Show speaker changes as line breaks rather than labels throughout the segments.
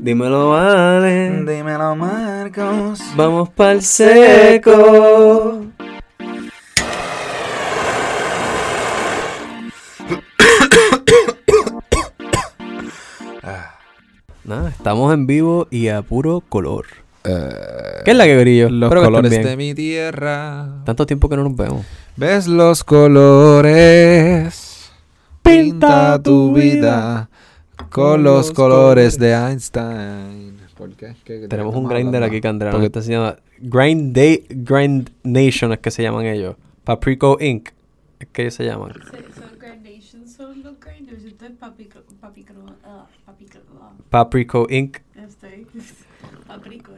Dímelo, vale.
Dímelo, Marcos.
Vamos pa'l seco. Nada, estamos en vivo y a puro color.
Eh,
¿Qué es la que brillo?
los
Espero
colores de mi tierra.
Tanto tiempo que no nos vemos.
¿Ves los colores? Pinta tu vida con los colores de Einstein. ¿Por qué? ¿Qué- qué-
Tenemos un grinder aquí que Andrea
Porque-
nos está enseñando. Grind, Day, Grind Nation es que se llaman ellos. Paprico Inc. Es que ellos se llaman.
Son gradations, son los grinders. Entonces, papico, papico, ah, papico, ah,
Paprico Inc.
paprico,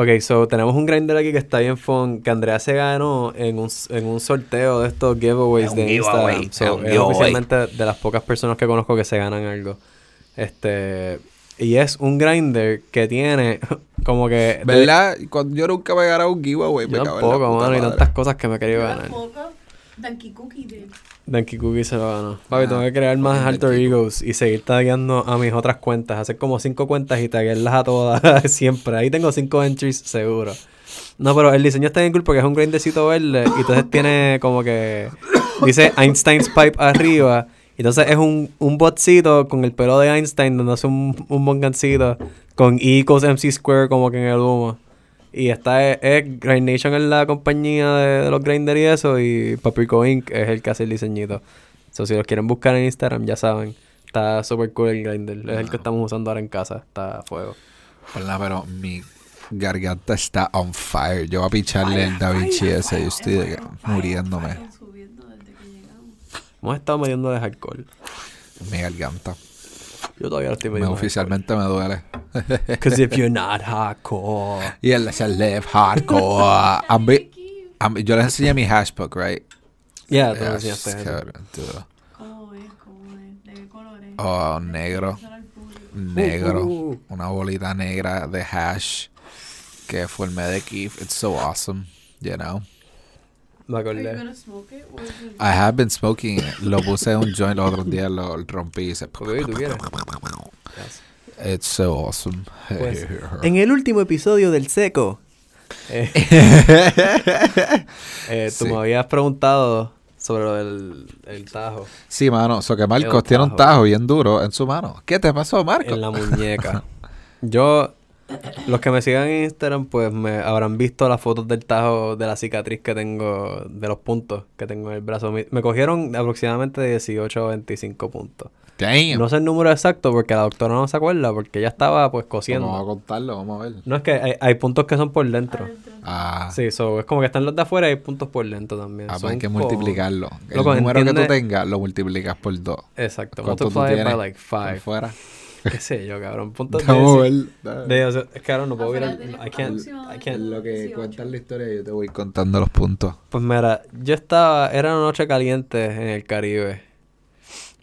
Ok, so tenemos un grinder aquí que está bien fun. Que Andrea se ganó en un, en un sorteo de estos giveaways
Es
de
giveaway,
Instagram. So,
es
oficialmente de las pocas personas que conozco que se ganan algo. Este. Y es un grinder que tiene como que. de-
¿Verdad? Cuando yo nunca me he ganado un giveaway. me
Yo
cago en la
tampoco, mano. Y tantas cosas que me he querido
Yo
ganar.
tampoco. Donkey Cookie de.
Danky Cookie se lo ganó. Papi,
Ah,
tengo que crear más alter egos y seguir tagueando a mis otras cuentas. Hacer como cinco cuentas y taguearlas a todas siempre. Ahí tengo cinco entries seguro. No, pero el diseño está bien cool porque es un grindecito verde y entonces tiene como que... Dice Einstein's Pipe arriba. Y entonces es un, un botcito con el pelo de Einstein donde hace un, un bongancito con E equals MC square como que en el humo. Y está es, es Grind Nation es la compañía de, de los grinders y eso. Y Paprico Inc. es el que hace el diseñito. So, si los quieren buscar en Instagram, ya saben. Está super cool el grinder. Es el que estamos usando ahora en casa. Está a fuego.
Hola, pero mi garganta está on fire. Yo voy a picharle el Da Vinci ese. Yo estoy de- muriéndome.
Vayan subiendo desde que llegamos.
Hemos estado metiéndoles alcohol.
Mi garganta.
Yo todavía lo estoy
Me, oficialmente me duele.
Because if you're not hardcore.
Y él live hardcore. I'm bi- I'm- yo les enseñé mi hashbook, right?
Yeah, tú
Yes,
enseñaste eso.
cabrón, dude.
¿Cómo es? ¿Cómo es? ¿De qué colores?
Oh, negro. Negro.
Uh, uh.
Una bolita negra de hash que formé de Keith. It's so awesome, you know.
Me acordé.
I have been smoking. it. Lo puse en un joint los otros días, lo rompí y se...
Porque tú quieres.
It's so awesome.
Pues, en el último episodio del Seco, eh, eh, tú
Sí.
me habías preguntado sobre lo del el tajo
Sí, mano. So que Marcos tiene un
tajo.
tajo bien duro en su mano. ¿Qué te pasó, Marcos?
en la muñeca. Yo, los que me sigan en Instagram, pues me habrán visto las fotos del tajo de la cicatriz que tengo, de los puntos que tengo en el brazo. Me, cogieron aproximadamente de 18 a 25 puntos.
Damn.
No sé el número exacto porque la doctora no se acuerda porque ella estaba pues
Vamos a
cosiendo.
contarlo, vamos a ver.
No es que hay, hay puntos que son por dentro.
Adentro.
Ah,
Sí, so, es como que están los de afuera y hay puntos por dentro también.
ah, pues hay que
como-
multiplicarlo. El
Loco,
número que tú tengas lo multiplicas por dos.
Exacto.
¿Cuánto tú
Multiply by like
por
5.
fuera?
¿Qué sé yo, cabrón? Puntos de...
Vamos a
sí-
ver.
de- o sea, es que ahora no puedo ir al...
de-
I can't,
aproximadamente
I can't-
Lo que
18.
cuentas la historia, yo te voy contando los puntos.
Pues mira, yo estaba, era una noche caliente en el Caribe,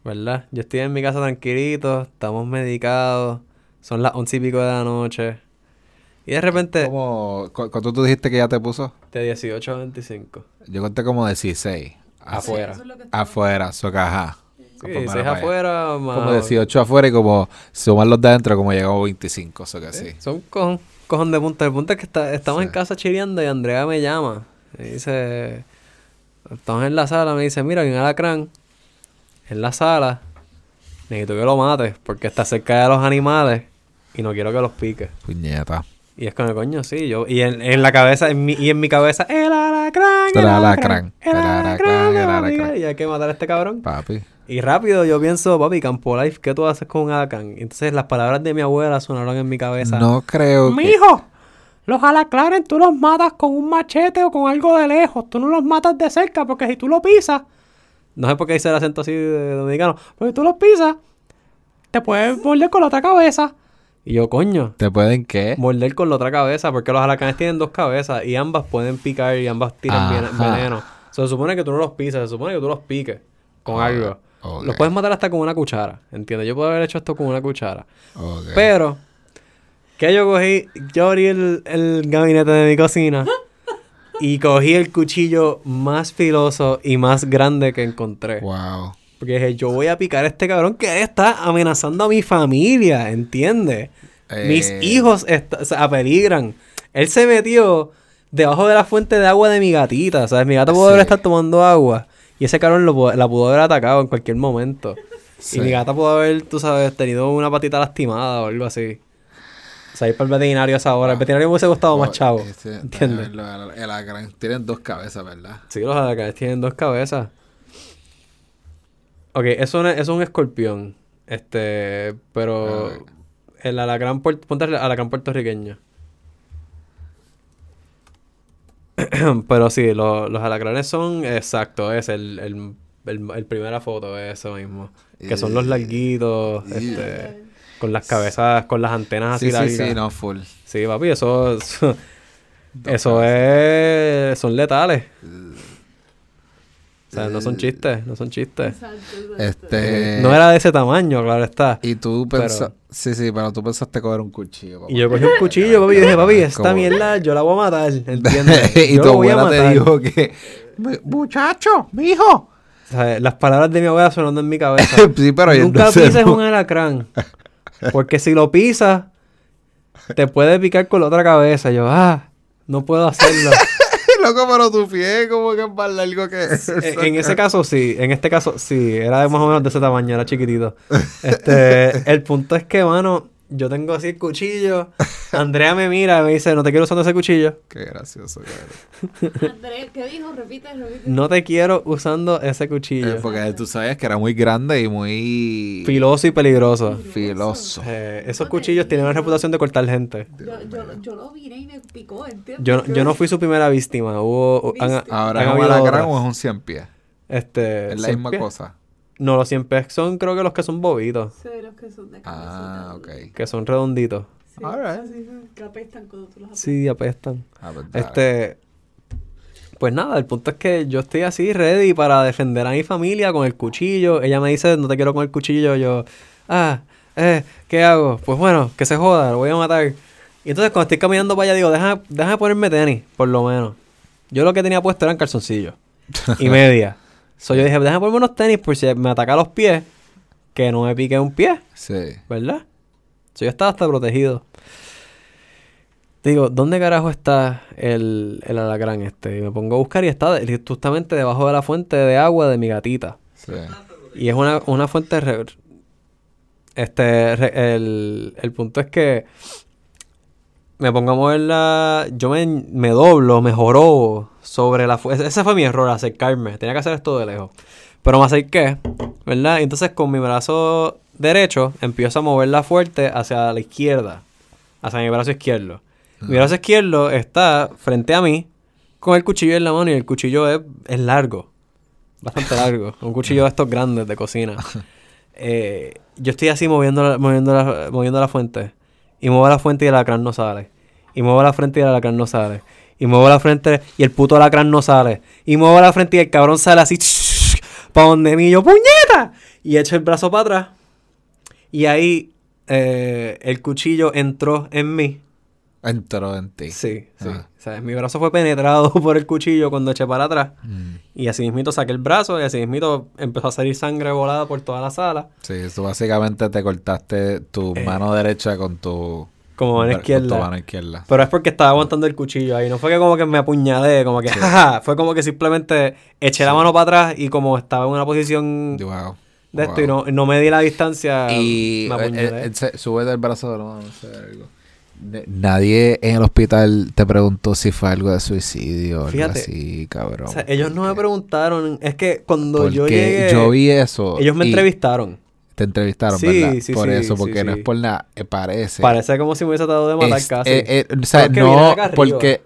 ¿verdad? Yo estoy en mi casa tranquilito, estamos medicados, son las once y pico de la noche. Y de repente,
¿Cómo, cu- ¿Cuánto tú dijiste que ya te puso?
de 18 a 25,
Yo conté como 16. Así.
Afuera.
Eso es lo que estaba-
Afuera, so que ajá.
Sí, afuera, más...
Como 18 afuera y como suman los de adentro, como llegó a 25, eso que sí.
Son cojón, cojón de punta. El punto es que está, estamos
Sí.
en casa chileando y Andrea me llama. Me dice, estamos en la sala, me dice, mira, hay un alacrán en la sala. Necesito que lo mates porque está cerca de los animales y no quiero que los pique.
Puñeta.
Y es con el coño, sí. Yo, y en, en la cabeza, en mi, y en mi cabeza, el alacrán, el
El
alacrán,
alacrán,
el
el
alacrán,
alacrán,
me
el
va a picar,
alacrán.
Y hay que matar a este cabrón.
Papi.
Y rápido yo pienso, papi, Campo Life, ¿qué tú haces con? Y Entonces las palabras de mi abuela sonaron en mi cabeza.
No creo que...
Mijo, los alacranes tú los matas con un machete o con algo de lejos. Tú no los matas de cerca porque si tú lo pisas, no sé por qué hice el acento así de dominicano, pero si tú los pisas, te puedes morder con la otra cabeza. Y yo, coño,
¿Te pueden qué?
morder con la otra cabeza porque los alacranes tienen dos cabezas y ambas pueden picar y ambas tiran
Ajá.
veneno. se supone que tú no los pisas, se supone que tú los piques con
Ah,
algo.
Ok.
Los puedes matar hasta con una cuchara, ¿entiendes? Yo puedo haber hecho esto con una cuchara. Pero, que yo cogí, yo abrí el, el gabinete de mi cocina y cogí el cuchillo más filoso y más grande que encontré.
Wow.
Porque dije, yo voy a picar a este cabrón que está amenazando a mi familia, ¿entiendes? Mis
Eh,
hijos est- o sea, apeligran. Él se metió debajo de la fuente de agua de mi gatita, ¿sabes? Mi gata pudo
Sí.
estar tomando agua. Y ese cabrón lo la pudo haber atacado en cualquier momento.
Sí.
Y mi gata pudo haber, tú sabes, tenido una patita lastimada o algo así. O sea, ir para el veterinario a esa hora. El veterinario me hubiese costado más chavo.
este,
¿Entiendes?
lo- El alacrán tienen dos cabezas, ¿verdad?
Sí, los alacranes tienen dos cabezas. Ok, eso es, un escorpión. Este, pero el alacrán, ponte el alacrán puertorriqueño. pero sí, lo- los alacranes son, exacto, es el, el, el, el primera foto, es eso mismo. Que son los
Eh,
larguitos, este, con las cabezas, con las antenas así
Sí, sí,
largas.
sí, no, full.
Sí, papi, eso, eso, eso es, son letales. O sea, no son chistes, no son chistes.
Exacto, exacto.
Este...
No era de ese tamaño, claro está.
Y tú
Pero-
pensaste... Sí, sí, pero tú pensaste coger un cuchillo. papá.
Y yo cogí un cuchillo, papi, y dije, papi, esta
Como-
mierda yo la voy a matar, ¿entiendes?
y
Yo
tu
lo voy a
abuela te
matar.
dijo que... "Mi- Muchacho, mijo.
O sea, las palabras de mi abuela sonando en mi cabeza.
sí, pero yo
Nunca
no sé,
pises
no-
un alacrán. Porque si lo pisas, te puede picar con la otra cabeza. Yo, ah, no puedo hacerlo.
Loco, pero tu pie como que es más largo que eso.
en, en ese caso sí, en este caso sí, era más o menos de ese tamaño, era chiquitito. Este, el punto es que, mano, yo tengo así el cuchillo. Andrea me mira y me dice, no te quiero usando ese cuchillo.
Qué gracioso, cabrón.
Andrés, ¿qué dijo? Repite, repite.
No te quiero usando ese cuchillo.
Eh, porque tú sabías que era muy grande y muy
Filoso y peligroso.
filoso.
Eh, esos cuchillos tienen una reputación de cortar gente.
Yo, yo, yo lo miré y me picó, ¿entiendes?
Yo, yo no fui su primera víctima. Hubo.
Ahora
han
es un alacrán o es un cien pies.
Este,
Es la
¿cien
misma
pies?
cosa.
No, los 100 pies son creo que los que son bobitos.
Ceros que son de
Ah,
cabecita.
ok.
Que son redonditos.
Sí, que apestan cuando tú los apestas.
Sí, apestan.
Ah, pues.
Este. Pues nada, el punto es que yo estoy así ready para defender a mi familia con el cuchillo. Ella me dice, no te quiero con el cuchillo. Yo, ah, eh, ¿qué hago? Pues bueno, que se joda, lo voy a matar. Y entonces cuando estoy caminando para allá, digo, déjame, déjame ponerme tenis, por lo menos. Yo lo que tenía puesto eran calzoncillos y media. So yo dije, déjame ponerme unos tenis por si me ataca los pies, que no me pique un pie.
Sí.
¿verdad? So, yo estaba hasta protegido. Digo, ¿dónde carajo está el, el alacrán este? Y me pongo a buscar y está justamente debajo de la fuente de agua de mi gatita.
Sí.
Y es una, una fuente... re- este, re- el, el punto es que me pongo a moverla, yo me, me doblo, me jorobo sobre la fuente. Ese fue mi error, acercarme. Tenía que hacer esto de lejos. Pero me acerqué, ¿verdad? Y entonces con mi brazo derecho empiezo a moverla fuerte hacia la izquierda. Hacia mi brazo izquierdo. Mi brazo izquierdo está frente a mí con el cuchillo en la mano y el cuchillo es, es largo. Bastante largo. Un cuchillo de estos grandes de cocina. Eh, yo estoy así moviendo la, moviendo, la, moviendo la fuente. Y muevo la fuente y el alacrán no sale. Y muevo la frente y el alacrán no sale. Y muevo la frente y el puto alacrán no sale. Y muevo la frente y el cabrón sale así. Para donde mí. Yo, ¡puñeta! Y echo el brazo para atrás. Y ahí eh, el cuchillo entró en mí.
Entró en ti.
Sí, sí.
Ah.
O sea, mi brazo fue penetrado por el cuchillo cuando eché para atrás.
Mm.
Y así mismito saqué el brazo y así mismito empezó a salir sangre volada por toda la sala.
Sí, tú básicamente te cortaste tu
Eh.
mano derecha con tu...
Como mano izquierda.
mano izquierda.
Pero es porque estaba aguantando el cuchillo ahí. No fue que como que me apuñalé, como que jaja. Fue como que simplemente eché la mano para atrás y como estaba en una posición
Wow.
de esto
Wow.
y no, no me di la distancia,
Y
me
eh,
apuñalé.
eh, sube del brazo de la mano, algo. Nadie en el hospital te preguntó si fue algo de suicidio o algo
Fíjate,
así, cabrón.
O sea, ellos no me preguntaron. Es que cuando yo llegué,
yo vi eso.
ellos me
y
entrevistaron.
Te entrevistaron,
Sí,
¿verdad?
sí,
por
sí,
eso, porque no es por nada, eh, parece.
Parece como si me hubiese tratado de matar
Es-
casi.
eh, eh, o sea, no, porque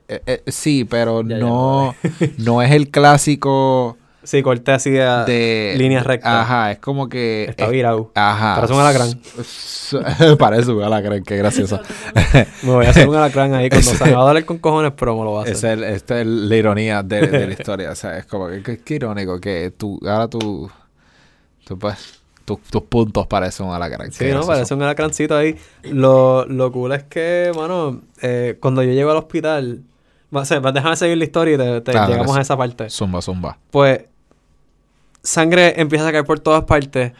sí, pero
Ya, ya,
no, no es el clásico
Sí, corté así a
de
líneas rectas.
Ajá, es como que
Está
es-
virado.
Ajá.
Parece un alacrán.
Parece un alacrán, qué gracioso.
Me voy a hacer un alacrán ahí cuando se me va a doler con cojones, pero me lo va a hacer.
Es el, esta es la ironía de, de la historia. O sea, es como que, que- que irónico que tú, ahora tú, tú pues, tus tus puntos parecen un alacrán.
Sí, ¿no? Parece un alacrancito ahí. Lo, lo cool es que, mano, eh, cuando yo llego al hospital... O sea, déjame seguir la historia y te, te-
Claro,
llegamos a esa parte.
Zumba, zumba.
Pues, sangre empieza a caer por todas partes.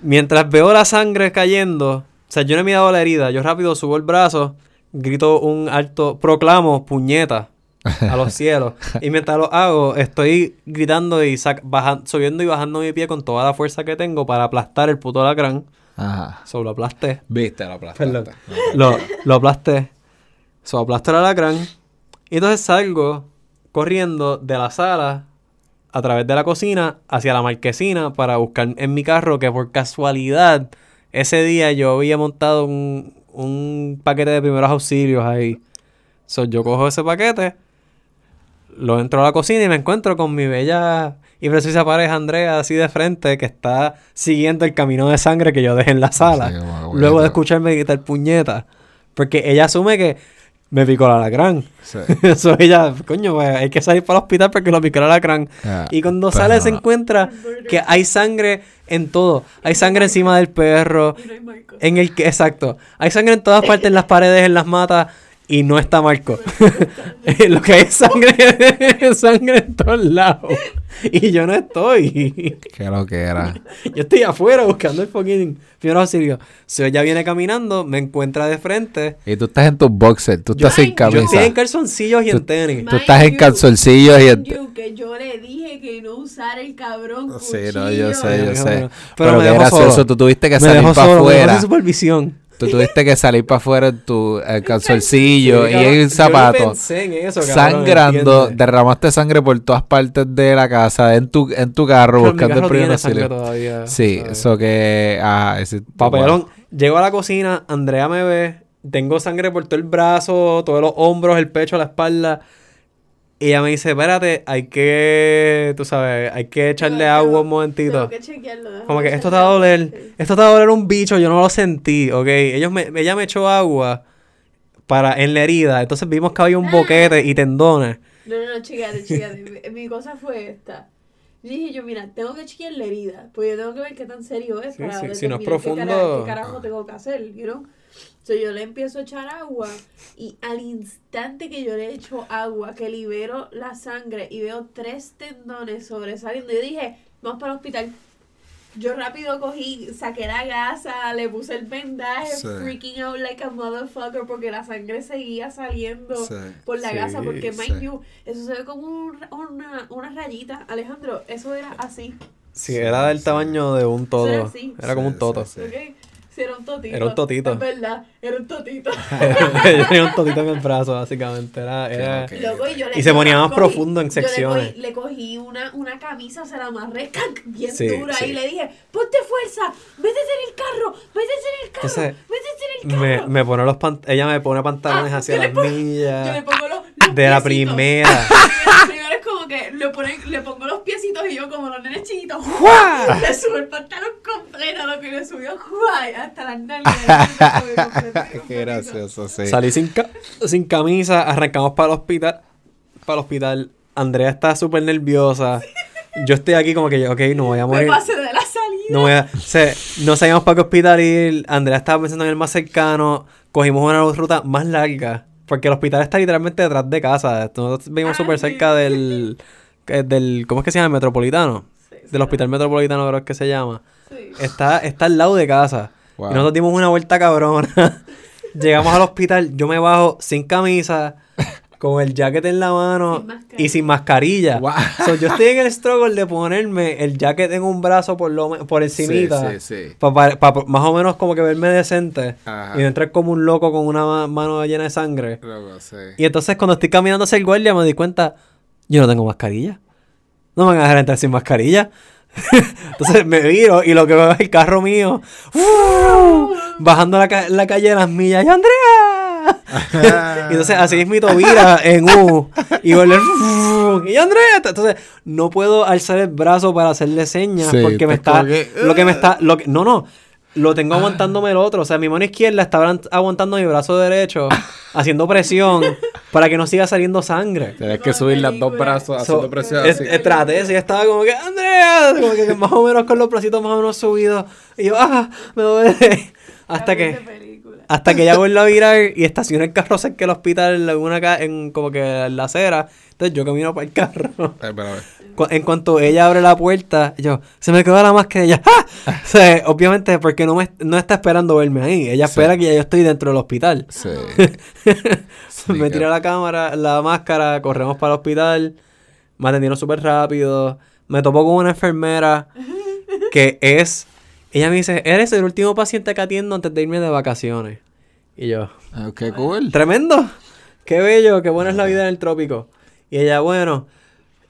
Mientras veo la sangre cayendo, o sea, yo no he mirado la herida, yo rápido subo el brazo, grito un alto, proclamo puñeta a los cielos. y mientras lo hago, estoy gritando y subiendo y bajando mi pie con toda la fuerza que tengo para aplastar el puto lacrán.
Ajá.
Solo aplasté.
Viste
Perdón.
plata.
Lo, lo aplasté. So, aplasto el alacrán. Y entonces salgo corriendo de la sala a través de la cocina hacia la marquesina para buscar en mi carro que por casualidad ese día yo había montado un, un paquete de primeros auxilios ahí. So, yo cojo ese paquete, lo entro a la cocina y me encuentro con mi bella y precisa pareja Andrea así de frente que está siguiendo el camino de sangre que yo dejé en la sala.
Sí,
luego de escucharme gritar puñeta. Porque ella asume que me picó la alacrán.
Sí.
Eso ella, coño, pues, hay que salir para el hospital porque lo picó el alacrán.
Ah,
Y cuando
pero
sale se encuentra que hay sangre en todo. Hay sangre encima del perro. En el que, exacto. Hay sangre en todas partes, en las paredes, en las matas. Y no está Marco. Lo que hay es sangre, sangre en todos lados. Y yo no estoy.
Qué lo que era.
Yo estoy afuera buscando el fucking primer auxilio. Si ella viene caminando, me encuentra de frente.
Y tú estás en tus boxers, tú
Yo-
estás sin
yo
Yo estoy
camisa.
en calzoncillos y en
Tú-
tenis.
Tú estás en calzoncillos y en-
you, que yo le dije que no usara el cabrón
Sí,
cuchillo.
no, yo sé, yo
Pero-
sé.
pero
Pero,
me
qué
dejó
gracioso,
solo.
tú tuviste que
me
salir para
solo, me dejó
afuera.
supervisión.
Tú tuviste que salir para afuera en tu eh, calzoncillo
Sí,
y
ni
zapato.
pensé en eso, cabrón,
sangrando, derramaste sangre por todas partes de la casa, en tu, en tu carro,
Pero mi
buscando
carro
el primer
todavía.
Sí, eso que. Ah, ese.
Papelón. Llego a la cocina, Andrea me ve, tengo sangre por todo el brazo, todos los hombros, el pecho, la espalda. Y ella me dice, espérate, hay que, tú sabes, hay que echarle
Tengo-
agua un
Tengo
momentito.
que
Como que esto te va a doler,
Sí.
esto te va a doler un bicho, yo no lo sentí, ¿ok? Ellos me, ella me echó agua para, en la herida, entonces vimos que había un boquete y tendones.
No, no, no, chequeate, chequeate. Mi- Mi cosa fue esta. Yo dije yo, mira, tengo que chequear la herida, porque yo tengo que ver qué tan serio es
Sí,
para
sí, si no es profundo-
qué, cara- qué carajo tengo que hacer, you know? So, yo le empiezo a echar agua y al instante que yo le echo agua, que libero la sangre y veo tres tendones sobresaliendo, yo dije, vamos para el hospital. Yo rápido cogí, saqué la gasa, le puse el vendaje,
Sí.
freaking out like a motherfucker porque la sangre seguía saliendo
Sí.
por la
Sí,
gasa, porque mind
sí.
you, eso se ve como un ra- una, una rayita. Alejandro, eso era así,
Sí, era del tamaño de un todo.
Era así.
Era como un toto.
sí,
¿ok? Sí, era un totito.
Era un totito.
Es verdad, era un totito.
Yo tenía un totito en el brazo, básicamente. Era, era...
Ok.
Loco, y, yo le-
Y se ponía más
cogí-
profundo en
yo le
secciones.
cogí- Le cogí, una, una camisa, se la amarré ¡cac! bien
Sí,
dura
sí.
y le dije, ponte fuerza, métete en el carro, métete en el carro,
Entonces,
métete en el
Me,
carro.
me pone los pant- ella me pone pantalones
Ah,
hacia las
pongo- Yo le
millas.
pongo los, los
De la
piecitos.
primera.
que le, ponen, le pongo los piecitos y yo como los nenes chiquitos.
¡Jua!
Le subo el pantalón completo, lo que le subió ¡juay! hasta las nalgas.
Qué gracioso, sí.
Salí sin, ca- sin camisa, arrancamos para el hospital. Para el hospital. Andrea está súper nerviosa. Yo estoy aquí como que, ok, no voy a
Me
morir.
pasé de la salida.
No voy a... se- no sabíamos para qué hospital ir. Andrea estaba pensando en el más cercano. Cogimos una ruta más larga. Porque el hospital está literalmente detrás de casa. Nosotros vivimos súper cerca del, eh, del... ¿Cómo es que se llama? El Metropolitano.
Sí, sí.
Del hospital metropolitano creo que se llama.
Sí.
Está, está al lado de casa.
Wow.
Y nosotros dimos una vuelta cabrona. Llegamos al hospital, yo me bajo sin camisa, con el jacket en la mano
Sin
y sin mascarilla.
Wow.
So, yo estoy en el struggle de ponerme el jacket en un brazo por lo por encimita.
Sí, sí, sí.
Para más o menos como que verme decente.
Ajá.
Y no entrar como un loco con una ma- mano llena de sangre.
Loco.
Y entonces cuando estoy caminando hacia el guardia me di cuenta, yo no tengo mascarilla. No me van a dejar entrar sin mascarilla. entonces me viro y lo que veo es el carro mío ¡uh! bajando la, ca- la calle de las millas. ¡Y Andrea! entonces así es mi tobira en U. Y volver. ¡Y Andrea! Entonces no puedo alzar el brazo para hacerle señas
Sí,
porque me está...
que,
Lo que me está... Lo que, no, no. Lo tengo aguantándome el otro. O sea, mi mano izquierda está aguant- aguantando mi brazo derecho, haciendo presión para que no siga saliendo sangre.
Tienes que subir las dos brazos
So,
haciendo presión
es-
así.
es- traté eso y estaba como que, Andrea, como que más o menos con los bracitos más o menos subidos. Y yo, ah, me duele. Hasta que-. Hasta que ella vuelve a virar y estaciona el carro cerca del hospital en una ca- en como que en la acera. Entonces yo camino para el carro. Cu- En cuanto ella abre la puerta, yo, se me quedó la máscara ella, ¡ah! O sea, obviamente porque no me no está esperando verme ahí. Ella
Sí.
espera que ya yo estoy dentro del hospital.
Sí.
me tira la cámara, la máscara, corremos para el hospital. Me atendieron súper rápido. Me topo con una enfermera que es. Ella me dice: Eres el último paciente que atiendo antes de irme de vacaciones. Y yo,
Ah, Qué cool.
Tremendo. Qué bello, qué buena es la vida en el trópico. Y ella, bueno,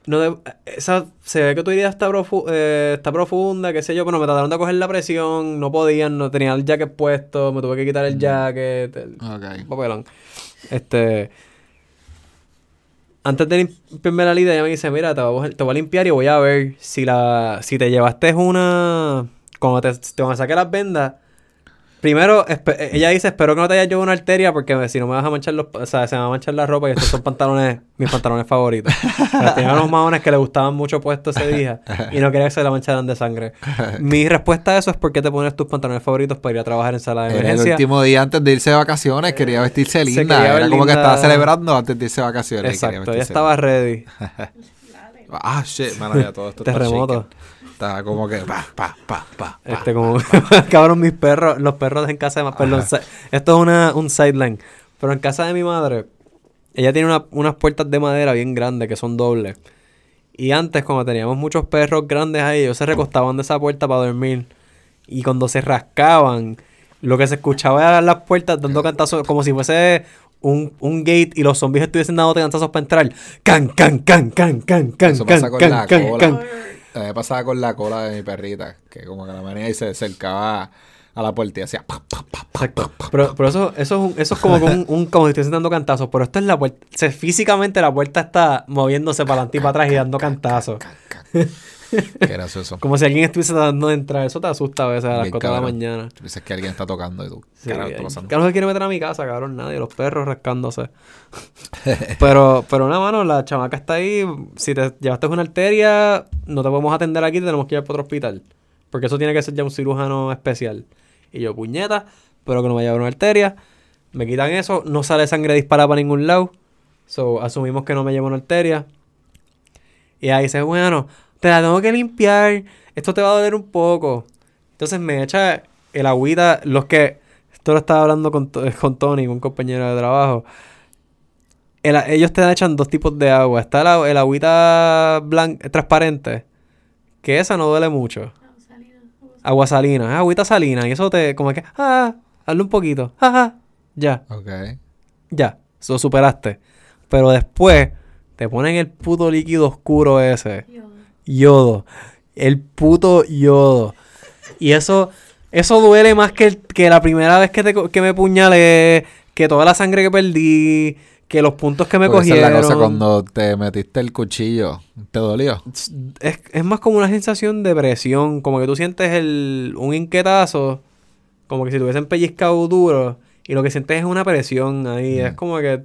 no de- esa, se ve que tu herida está, profu- eh, está profunda, qué sé yo, pero me trataron de coger la presión, no podían, no tenía el jacket puesto, me tuve que quitar el jacket, el
Ok.
papelón. Este, antes de limpiarme la herida, ella me dice, mira, te voy, a, te voy a limpiar y voy a ver si la, si te llevaste una, cuando te, van a sacar las vendas, Primero, eh, ella dice, espero que no te hayas llevado una arteria porque si no me vas a manchar los... O sea, se me va a manchar la ropa y estos son pantalones, mis pantalones favoritos. Tenía unos maones que le gustaban mucho puestos ese día y no quería que se la mancharan de sangre. Mi respuesta a eso es por qué te pones tus pantalones favoritos para ir a trabajar en sala de
Era el
emergencia.
último día antes de irse de vacaciones, quería vestirse
se
linda.
quería
Era como que estaba celebrando antes de irse de vacaciones.
Exacto, ella estaba ready.
Ah, shit, mano, ya todo esto está
Terremoto.
shaken. Estaba como que pa, pa, pa, pa, pa.
Este, como, cabrón, mis perros, los perros en casa de ma- perdón, esto es una, un sideline. Pero en casa de mi madre, ella tiene una- unas puertas de madera bien grandes que son dobles. Y antes, cuando teníamos muchos perros grandes ahí, ellos se recostaban de esa puerta para dormir. Y cuando se rascaban, lo que se escuchaba era las puertas dando cantazos, como si fuese un, un gate y los zombies estuviesen dando cantazos para entrar. Can, can, can, can, can, can,
Eso
can,
pasa con
can,
la
can,
cola.
can.
A mí me pasaba con la cola de mi perrita, que como que la manía y se acercaba a la puerta y hacía pa, pa, pa, pa,
Exacto.
pa, pa.
Pero, pero eso, eso, es un- eso es como que un, un- como si estuviesen dando cantazos. Pero esto es la puerta. O sea, físicamente la puerta está moviéndose para adelante y para atrás y dando cantazos.
Qué gracioso.
Como si alguien estuviese tratando de entrar. Eso te asusta a veces a las
Bien
4 de la mañana.
Tú dices que alguien está tocando y tú,
Sí? Carlos se quiere meter a mi casa, cabrón. Nadie. Los perros rascándose. pero, pero una mano, la chamaca está ahí. Si te llevaste una arteria, no te podemos atender aquí. Te tenemos que ir para otro hospital. Porque eso tiene que ser ya un cirujano especial. Y yo, puñeta, pero que no me haya una arteria. Me quitan eso, no sale sangre disparada para ningún lado. So, asumimos que no me llevo una arteria. Y ahí dice, bueno, te la tengo que limpiar. Esto te va a doler un poco. Entonces me echa el agüita. Los que. Esto lo estaba hablando con, To- con Tony, un compañero de trabajo. El- ellos te echan dos tipos de agua. Está el, agua- el agüita blanca, transparente. Que esa no duele mucho. Agua salina, es agüita salina. Y eso te, como que, ah, hazle un poquito. Ah, ah, ya,
Ok.
ya. Eso superaste. Pero después te ponen el puto líquido oscuro ese.
Yo,
Yodo. El puto yodo. Y eso, eso duele más que, que la primera vez que, te, que me puñalé, que toda la sangre que perdí, que los puntos que me
Porque esa es
cogieron.
la cosa cuando te metiste el cuchillo. ¿Te dolió?
Es, es más como una sensación de presión, como que tú sientes el, un inquietazo, como que si te hubiesen pellizcado duro, y lo que sientes es una presión ahí.
Mm.
Es como que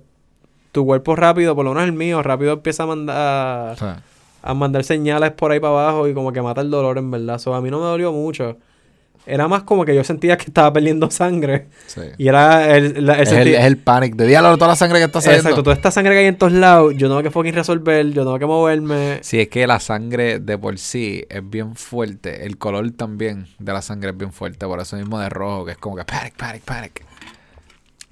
tu cuerpo rápido, por lo menos el mío, rápido empieza a mandar a mandar señales por ahí para abajo y como que mata el dolor en verdad. So, a mí no me dolió mucho. Era más como que yo sentía que estaba perdiendo sangre.
sí.
Y era el, la- el
es, el, es el panic de diálogo toda la sangre que está saliendo.
Exacto, toda esta sangre que hay en todos lados, yo tengo que fucking resolver, yo tengo que moverme.
Sí, es que la sangre de por sí es bien fuerte. El color también de la sangre es bien fuerte. Por eso mismo de rojo, que es como que panic, panic, panic.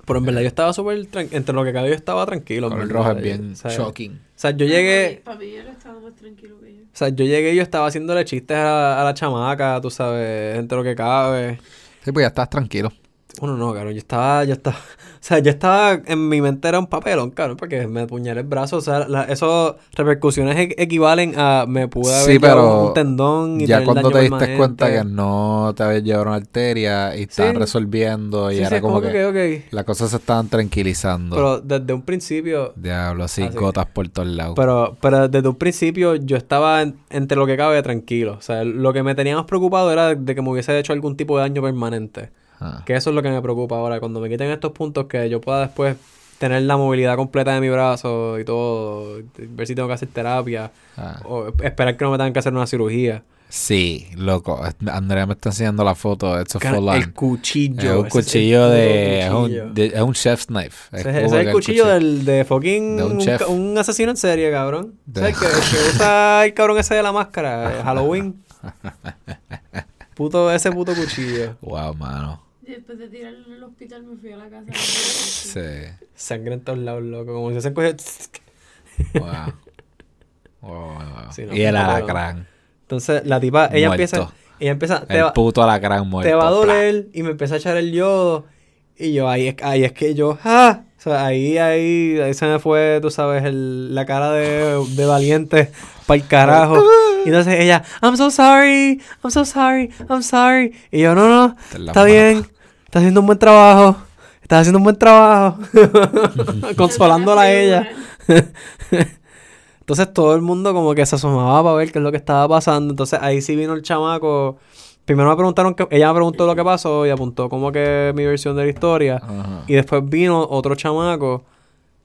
Pero en verdad yo estaba súper entre lo que cabe yo estaba tranquilo.
El color rojo es bien shocking.
O sea, yo llegué,
Para mí, él estaba más tranquilo que yo.
o sea, yo llegué y yo estaba haciéndole chistes a la, a la chamaca, tú sabes, entre lo que cabe.
Sí, pues ya estás tranquilo.
Uno no, cabrón. Yo estaba, yo estaba, o sea, yo estaba, en mi mente era un papelón, cabrón, porque me apuñalé el brazo. O sea, la, esos repercusiones e- equivalen a me pude haber
Sí, pero
un tendón y
ya
tener
cuando
daño
te diste
permanente.
cuenta que no te habías llevado una arteria y estaban
Sí.
resolviendo y
Sí,
era
es
como que
que, ok.
las cosas se estaban tranquilizando.
Pero desde un principio,
Diablo, así
Así.
gotas por todos lados.
pero, pero desde un principio yo estaba en- entre lo que cabe tranquilo. O sea, lo que me tenía más preocupado era de que me hubiese hecho algún tipo de daño permanente.
Ah.
Que eso es lo que me preocupa ahora. Cuando me quiten estos puntos, que yo pueda después tener la movilidad completa de mi brazo y todo. Ver si tengo que hacer terapia.
Ah.
O esperar que no me tengan que hacer una cirugía.
Sí, loco. Andrea me está enseñando la foto.
Cara,
full
el cuchillo.
Es un cuchillo de. Es un, de- es un chef's knife.
Es
que
el cuchillo del, de fucking
De un chef.
asesino en serie, cabrón.
De-
¿Sabes que, que usa el cabrón ese de la máscara? de Halloween. puto, ese puto cuchillo.
Wow, mano.
Después de tirarlo en el hospital me fui a la casa.
Sí.
Sangre en todos lados, loco. Como si se cogió.
Wow. Wow, wow, wow.
Sí, no,
y el alacrán.
Entonces, la tipa, ella
Muerto.
empieza. Ella empieza. Te
El
va,
puto alacrán muerto.
te va a doler. Y me empieza a echar el yodo. Y yo, ahí es, ahí es que yo. ¡Ah! O sea, ahí, ahí, ahí se me fue, tú sabes, el, la cara de, de valiente para el carajo. Y entonces ella, I'm so sorry, I'm so sorry, I'm sorry. Y yo, no, no, está bien, estás haciendo un buen trabajo, estás haciendo un buen trabajo. Consolándola a ella. Entonces todo el mundo como que se asomaba para ver qué es lo que estaba pasando. Entonces ahí sí vino el chamaco. Primero me preguntaron que ella me preguntó lo que pasó y apuntó como que mi versión de la historia.
Ajá.
Y después vino otro chamaco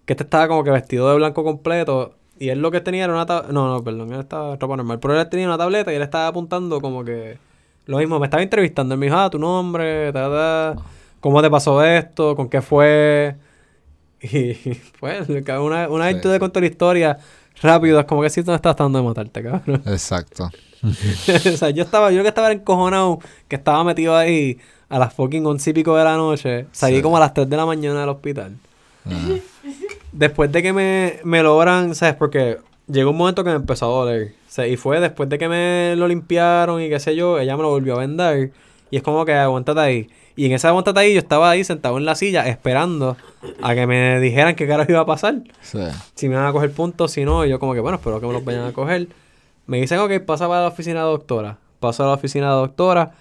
que este estaba como que vestido de blanco completo. Y él lo que tenía era una tableta. No, no, perdón, él estaba ropa normal. Pero él tenía una tableta y él estaba apuntando como que. Lo mismo, me estaba entrevistando. Él me dijo, ah, tu nombre, ta, ta, ¿Cómo te pasó esto? ¿Con qué fue? Y pues, una, una vez
Sí,
tú te cuento la historia rápido, es como que si tú no estás tratando de matarte, cabrón.
Exacto.
o sea, yo estaba, yo que estaba encojonado, que estaba metido ahí a las fucking once y pico de la noche, salí
Sí.
como a las 3 de la mañana del hospital. Después de que me, me logran, ¿sabes? Porque llegó un momento que me empezó a doler. Sea, y fue después de que me lo limpiaron y qué sé yo, ella me lo volvió a vendar. Y es como que aguántate ahí. Y en ese aguántate ahí yo estaba ahí sentado en la silla esperando a que me dijeran qué carajo iba a pasar.
Sí.
Si me van a coger puntos, si no, y yo como que bueno, espero que me los vayan a coger. Me dicen, ok, pasa para la oficina de doctora. Paso a la oficina de doctora.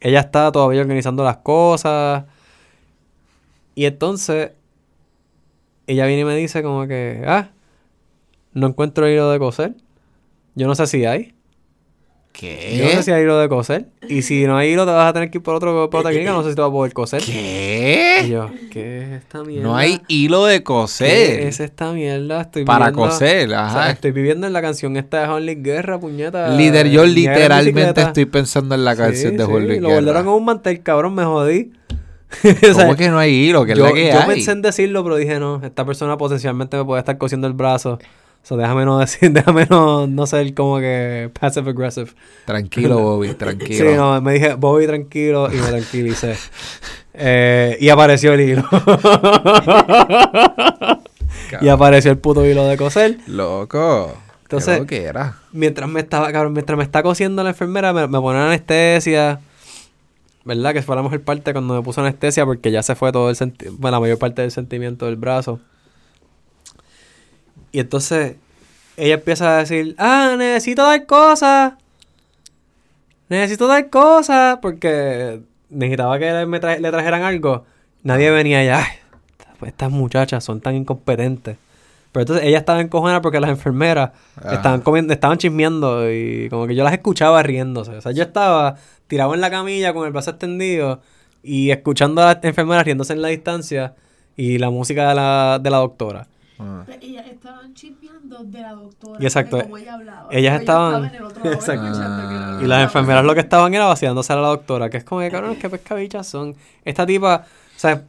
Ella está todavía organizando las cosas. Y entonces, ella viene y me dice como que, ah, no encuentro hilo de coser. Yo no sé si hay. Yo no sé si hay hilo de coser. Y si no hay hilo, te vas a tener que ir por, otro, por otra clínica. No sé si te vas a poder coser. Y
¿Qué?
yo, ¿qué es esta mierda?
No hay hilo de
¿Qué
coser.
es esta mierda? Estoy
Para
viviendo-
coser,
o sea,
ajá.
estoy viviendo en la canción esta de Luis Guerra, puñeta.
Líder, yo literalmente estoy pensando en la
Sí,
canción de
sí,
Juan Luis
Lo
Guerra.
volvieron a un mantel, cabrón, me jodí. O sea,
¿Cómo que no hay hilo? ¿Qué es
yo,
la que
yo
hay?
pensé en decirlo, pero dije, no, esta persona potencialmente me puede estar cosiendo el brazo. O sea, déjame no decir, déjame no, no ser como que passive aggressive.
Tranquilo, Bobby,
Sí,
tranquilo.
no, me dije, Bobby, tranquilo, y me tranquilicé. Eh, y apareció el hilo. y apareció el puto hilo de coser.
Loco.
Entonces-. Mientras me estaba, cabrón, mientras me está cosiendo la enfermera, me, me pone anestesia. ¿Verdad? Que fue la mejor parte cuando me puso anestesia porque ya se fue todo el senti- bueno, la mayor parte del sentimiento del brazo. Y entonces ella empieza a decir, ah, necesito dar cosas. Necesito dar cosas porque necesitaba que me tra- le trajeran algo. Nadie venía allá. Ay, pues estas muchachas son tan incompetentes. Pero entonces ella estaba encojonada porque las enfermeras
Ajá.
estaban comiendo, estaban chismeando y como que yo las escuchaba riéndose. O sea, yo estaba tirado en la camilla con el brazo extendido y escuchando a las enfermeras riéndose en la distancia y la música de la, de la doctora.
Ah.
Ellas estaban chismeando de la doctora.
Y exacto,
de cómo ella hablaba.
ellas estaban-
estaba en el otro lado
Exacto.
Ah.
Y las enfermeras lo que estaban era vaciándose a la doctora, que es como que, cabrón, qué pescabichas son. Esta tipa, o sea,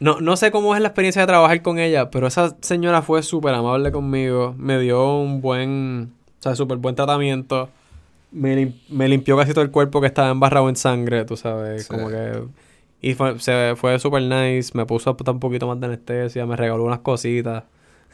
no, no sé cómo es la experiencia de trabajar con ella, pero esa señora fue súper amable conmigo, me dio un buen, o sea, súper buen tratamiento. Me, lim- me limpió casi todo el cuerpo que estaba embarrado en sangre, tú sabes,
Sí.
como que... Y fue, se, fue súper nice, me puso un poquito más de anestesia, me regaló unas cositas.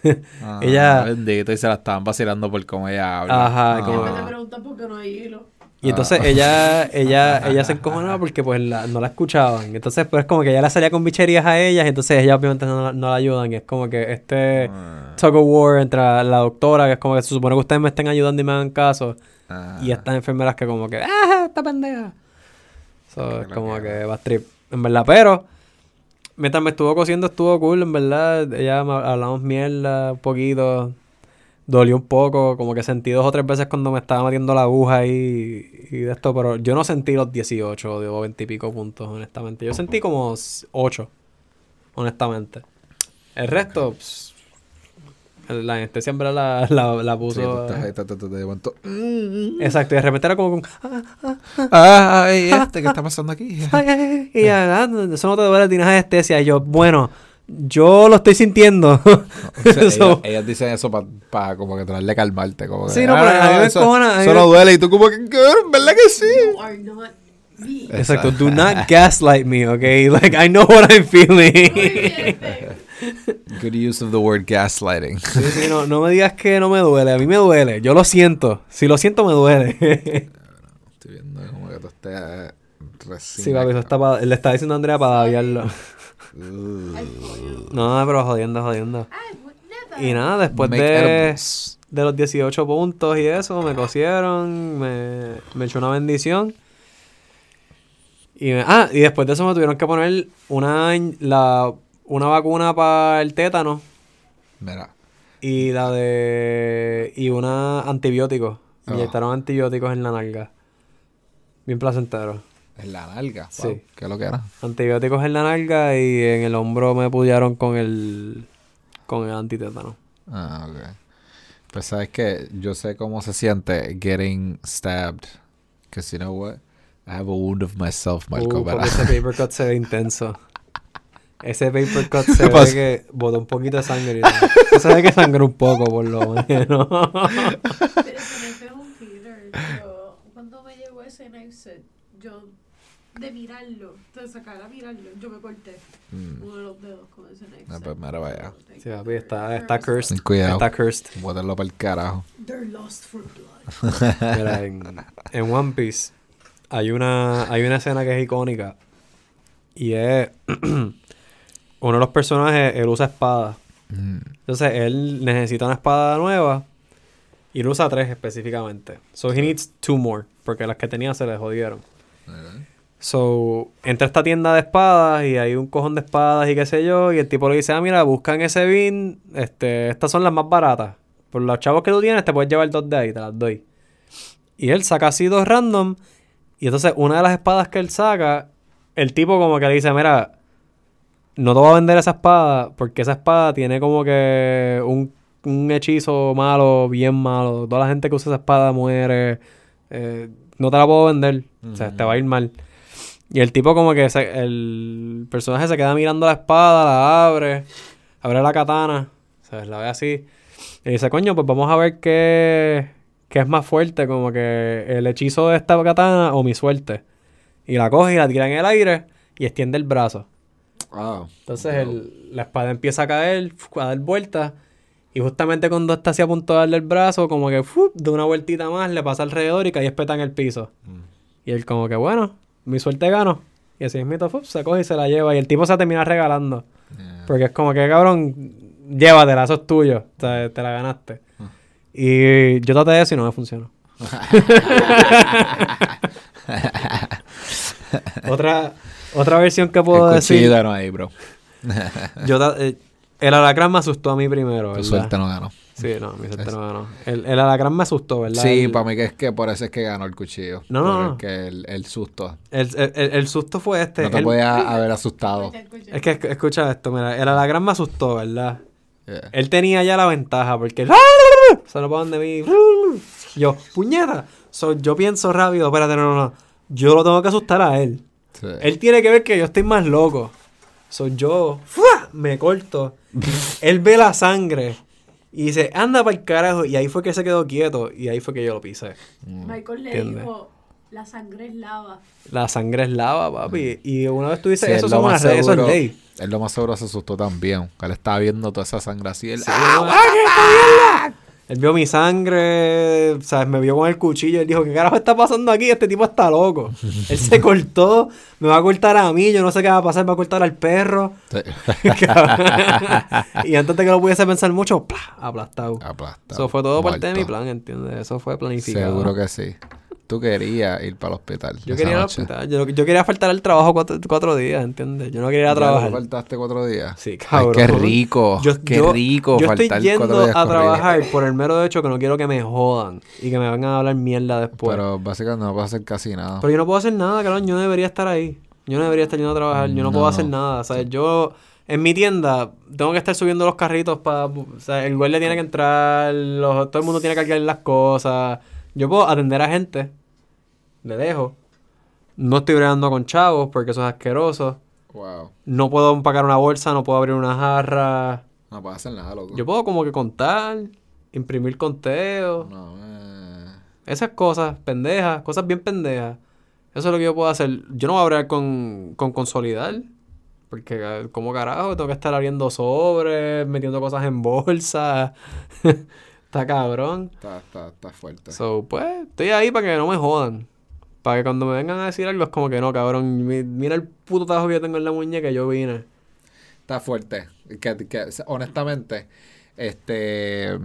Ah,
Ella-
Bendito, y se la estaban vacilando por cómo ella habla.
Ajá,
Ah.
como-
te preguntan por qué no hay hilo.
Y entonces
Ah.
ella, ella, ella se encojonaba porque pues la- no la escuchaban. Entonces pues como que ella le salía con bicherías a ellas y entonces ellas obviamente no, la- no la ayudan. Y es como que este
Ah.
tug of war entre la doctora, que es como que se supone que ustedes me estén ayudando y me hagan caso.
Ah.
Y estas enfermeras que como que, ¡ah, esta pendeja! So, es como que va trip, en verdad. Pero, mientras me estuvo cosiendo estuvo cool, en verdad. Ella hablamos mierda un poquito. Dolió un poco, como que sentí dos o tres veces cuando me estaba metiendo la aguja ahí y de esto, pero yo no sentí los 18 o 20 y pico puntos, honestamente. Yo sentí como 8, honestamente. El resto, La anestesia en verdad la, la, la puso.
de momento,
Exacto, y de repente era como un.
Ay, este, ¿qué está pasando aquí?
Ay, ay, ay, y ya, ah, eso no te duele, tienes anestesia. Y yo, bueno, yo lo estoy sintiendo.
O sea,
So-
ellas, ellas dicen eso para como que tratar de calmarte. Como que,
Sí, no, pero a mí me
eso,
encojona, a mí
eso
me-
no duele. Y tú como que, "¿Qué? ¿verdad que sí?
You are not me.
Exacto, do not gaslight me, okay? Like, I know what I'm feeling.
Good use of the word gaslighting.
Sí, sí, no, no me digas que no me duele, a mí me duele, yo lo siento. Si lo siento, me duele.
Estoy viendo como que tú estés recién.
sí, papi, eso está pa- le está diciendo a Andrea para daviarlo.
Pollo.
No, pero jodiendo, jodiendo. Y nada, después
Make
de,
edibles.
de los 18 puntos y eso, me cosieron, me, me echó una bendición. Y me- ah, y después de eso me tuvieron que poner una, la, una vacuna para el tétano
Mira.
y la de... y una antibiótico.
Ah.
inyectaron antibióticos en la nalga. Bien placentero.
En la nalga.
Sí.
Wow, ¿Qué es lo que era?
Antibióticos en la nalga y en el hombro me pullaron con el... con el antitétano.
Ah, ok. Pues sabes que yo sé cómo se siente getting stabbed. Because you know what? I have a wound of myself, Marco.
Uh, porque ese paper cut se ve intenso. Ese paper cut se
¿Qué
ve que botó un poquito de sangre. y todo. Se ve que sangró un poco, por lo menos.
Pero se me pegó un Peter. Yo, cuando me llegó ese knife set, yo, de mirarlo, de sacar a mirarlo, yo me corté
Mm,
uno de los dedos con ese knife
Ah,
set.
pues mira, vaya.
Sí, papi, está, está cursed.
Cuidado.
Está cursed.
Bótalo para el carajo.
They're lost for blood.
Mira, en, en One Piece hay una, hay una escena que es icónica. Y es... uno de los personajes, él usa espada.
Mm,
Entonces, él necesita una espada nueva. Y él usa tres específicamente. So, he needs two more. Porque las que tenía se le jodieron.
mira.
So, entra a esta tienda de espadas y hay un cojón de espadas y qué sé yo. Y el tipo le dice, ah, mira, buscan ese bin. Este, estas son las más baratas. Por los chavos que tú tienes, te puedes llevar dos de ahí, te las doy. Y él saca así dos random. Y entonces, una de las espadas que él saca, el tipo como que le dice, mira, no te voy a vender esa espada porque esa espada tiene como que un, un hechizo malo, bien malo. Toda la gente que usa esa espada muere. Eh, no te la puedo vender. O sea, te va a ir mal. Y el tipo como que se- el personaje se queda mirando la espada, la abre, abre la katana, ¿sabes? La ve así. Y dice, coño, pues vamos a ver qué, qué es más fuerte, como que el hechizo de esta katana o mi suerte. Y la coge y la tira en el aire y extiende el brazo.
Ah,
Entonces el- la espada empieza a caer, a dar vueltas. Y justamente cuando está así a punto de darle el brazo, como que ¡fu! de una vueltita más, le pasa alrededor y cae espeta en el piso.
Mm.
Y él como que, bueno, mi suerte gano. Y así mismo ¡fu! se coge y se la lleva. Y el tipo se termina regalando.
yeah.
Porque es como que, cabrón, llévatela, eso es tuyo. O sea, te la ganaste.
Ah.
Y yo traté de eso y no me funcionó. otra, otra versión que puedo
El
decir.
cuchillo no ahí, bro.
Yo eh, el alacrán me asustó a mí primero,
Tu
¿verdad?
suerte no ganó.
Sí, no, mi suerte no ganó. El, el alacrán me asustó, ¿verdad?
Sí,
El-
para mí que es que por eso es que ganó el cuchillo.
No, no, no.
Porque el, el susto.
El, el- susto fue este.
no te
el-
podía haber asustado.
Es que esc- escucha esto, mira, el alacrán me asustó, ¿verdad?
Yeah.
Él tenía ya la ventaja porque él se lo de mí. Yo, puñeta. So, yo pienso rápido, espérate, no, no, no. Yo lo tengo que asustar a él.
Sí.
Él tiene que ver que yo estoy más loco. So, yo ¡fua! me corto. él ve la sangre y dice, anda para el carajo. Y ahí fue que se quedó quieto y ahí fue que yo lo pisé.
Michael le
¿Entiendes?
dijo, la sangre es lava.
La sangre es lava, papi. Y una vez tú dices,
Sí,
eso,
él
son
más
re- eso es
seguro-
ley.
Él lo más seguro se asustó también. que Él estaba viendo toda esa sangre así. Él,
Sí,
¡Ah!
Él vio mi sangre, ¿sabes? Me vio con el cuchillo. Él dijo, ¿qué carajo está pasando aquí? Este tipo está loco. Él se cortó, me va a cortar a mí, yo no sé qué va a pasar, me va a cortar al perro.
Sí.
y antes de que lo pudiese pensar mucho, ¡plá! aplastado.
Aplastado.
Eso fue todo parte de mi plan, ¿entiendes? Eso fue planificado.
Seguro que sí. Tú querías ir para el hospital.
Yo quería ir al hospital. Yo, yo quería faltar al trabajo cuatro, cuatro días, ¿entiendes? Yo no quería ir a
¿Ya
trabajar.
faltaste cuatro días?
Sí,
Ay,
cabrón.
qué rico.
Yo,
qué
yo-
rico
yo estoy
faltar
yendo a trabajar por el mero hecho que no quiero que me jodan y que me vengan a hablar mierda después. Pero,
Pero básicamente no a hacer casi nada.
yo no puedo hacer nada, cabrón. Yo no debería estar ahí. Yo no debería estar yendo a trabajar. Yo no, puedo hacer nada. O sea, yo en mi tienda tengo que estar subiendo los carritos para... O sea, el guardia tiene que entrar, los- todo el mundo tiene que cargar las cosas. Yo puedo atender a gente, le dejo. No estoy bregando con chavos porque eso es asqueroso.
Wow.
No puedo empacar una bolsa, no puedo abrir una jarra.
No puedes hacer nada, loco.
Yo puedo como que contar, imprimir conteo.
No, eh.
Esas cosas, pendejas, cosas bien pendejas. Eso es lo que yo puedo hacer. Yo no voy a hablar con, con consolidar. Porque, eh, como carajo, tengo que estar abriendo sobres, metiendo cosas en bolsa. Está cabrón.
Está, está, está fuerte.
So, pues, estoy ahí para que no me jodan. Para que cuando me vengan a decir algo es como que no, cabrón. mi- Mira el puto tajo que yo tengo en la muñeca, yo vine.
Está fuerte. Que, que, honestamente, este.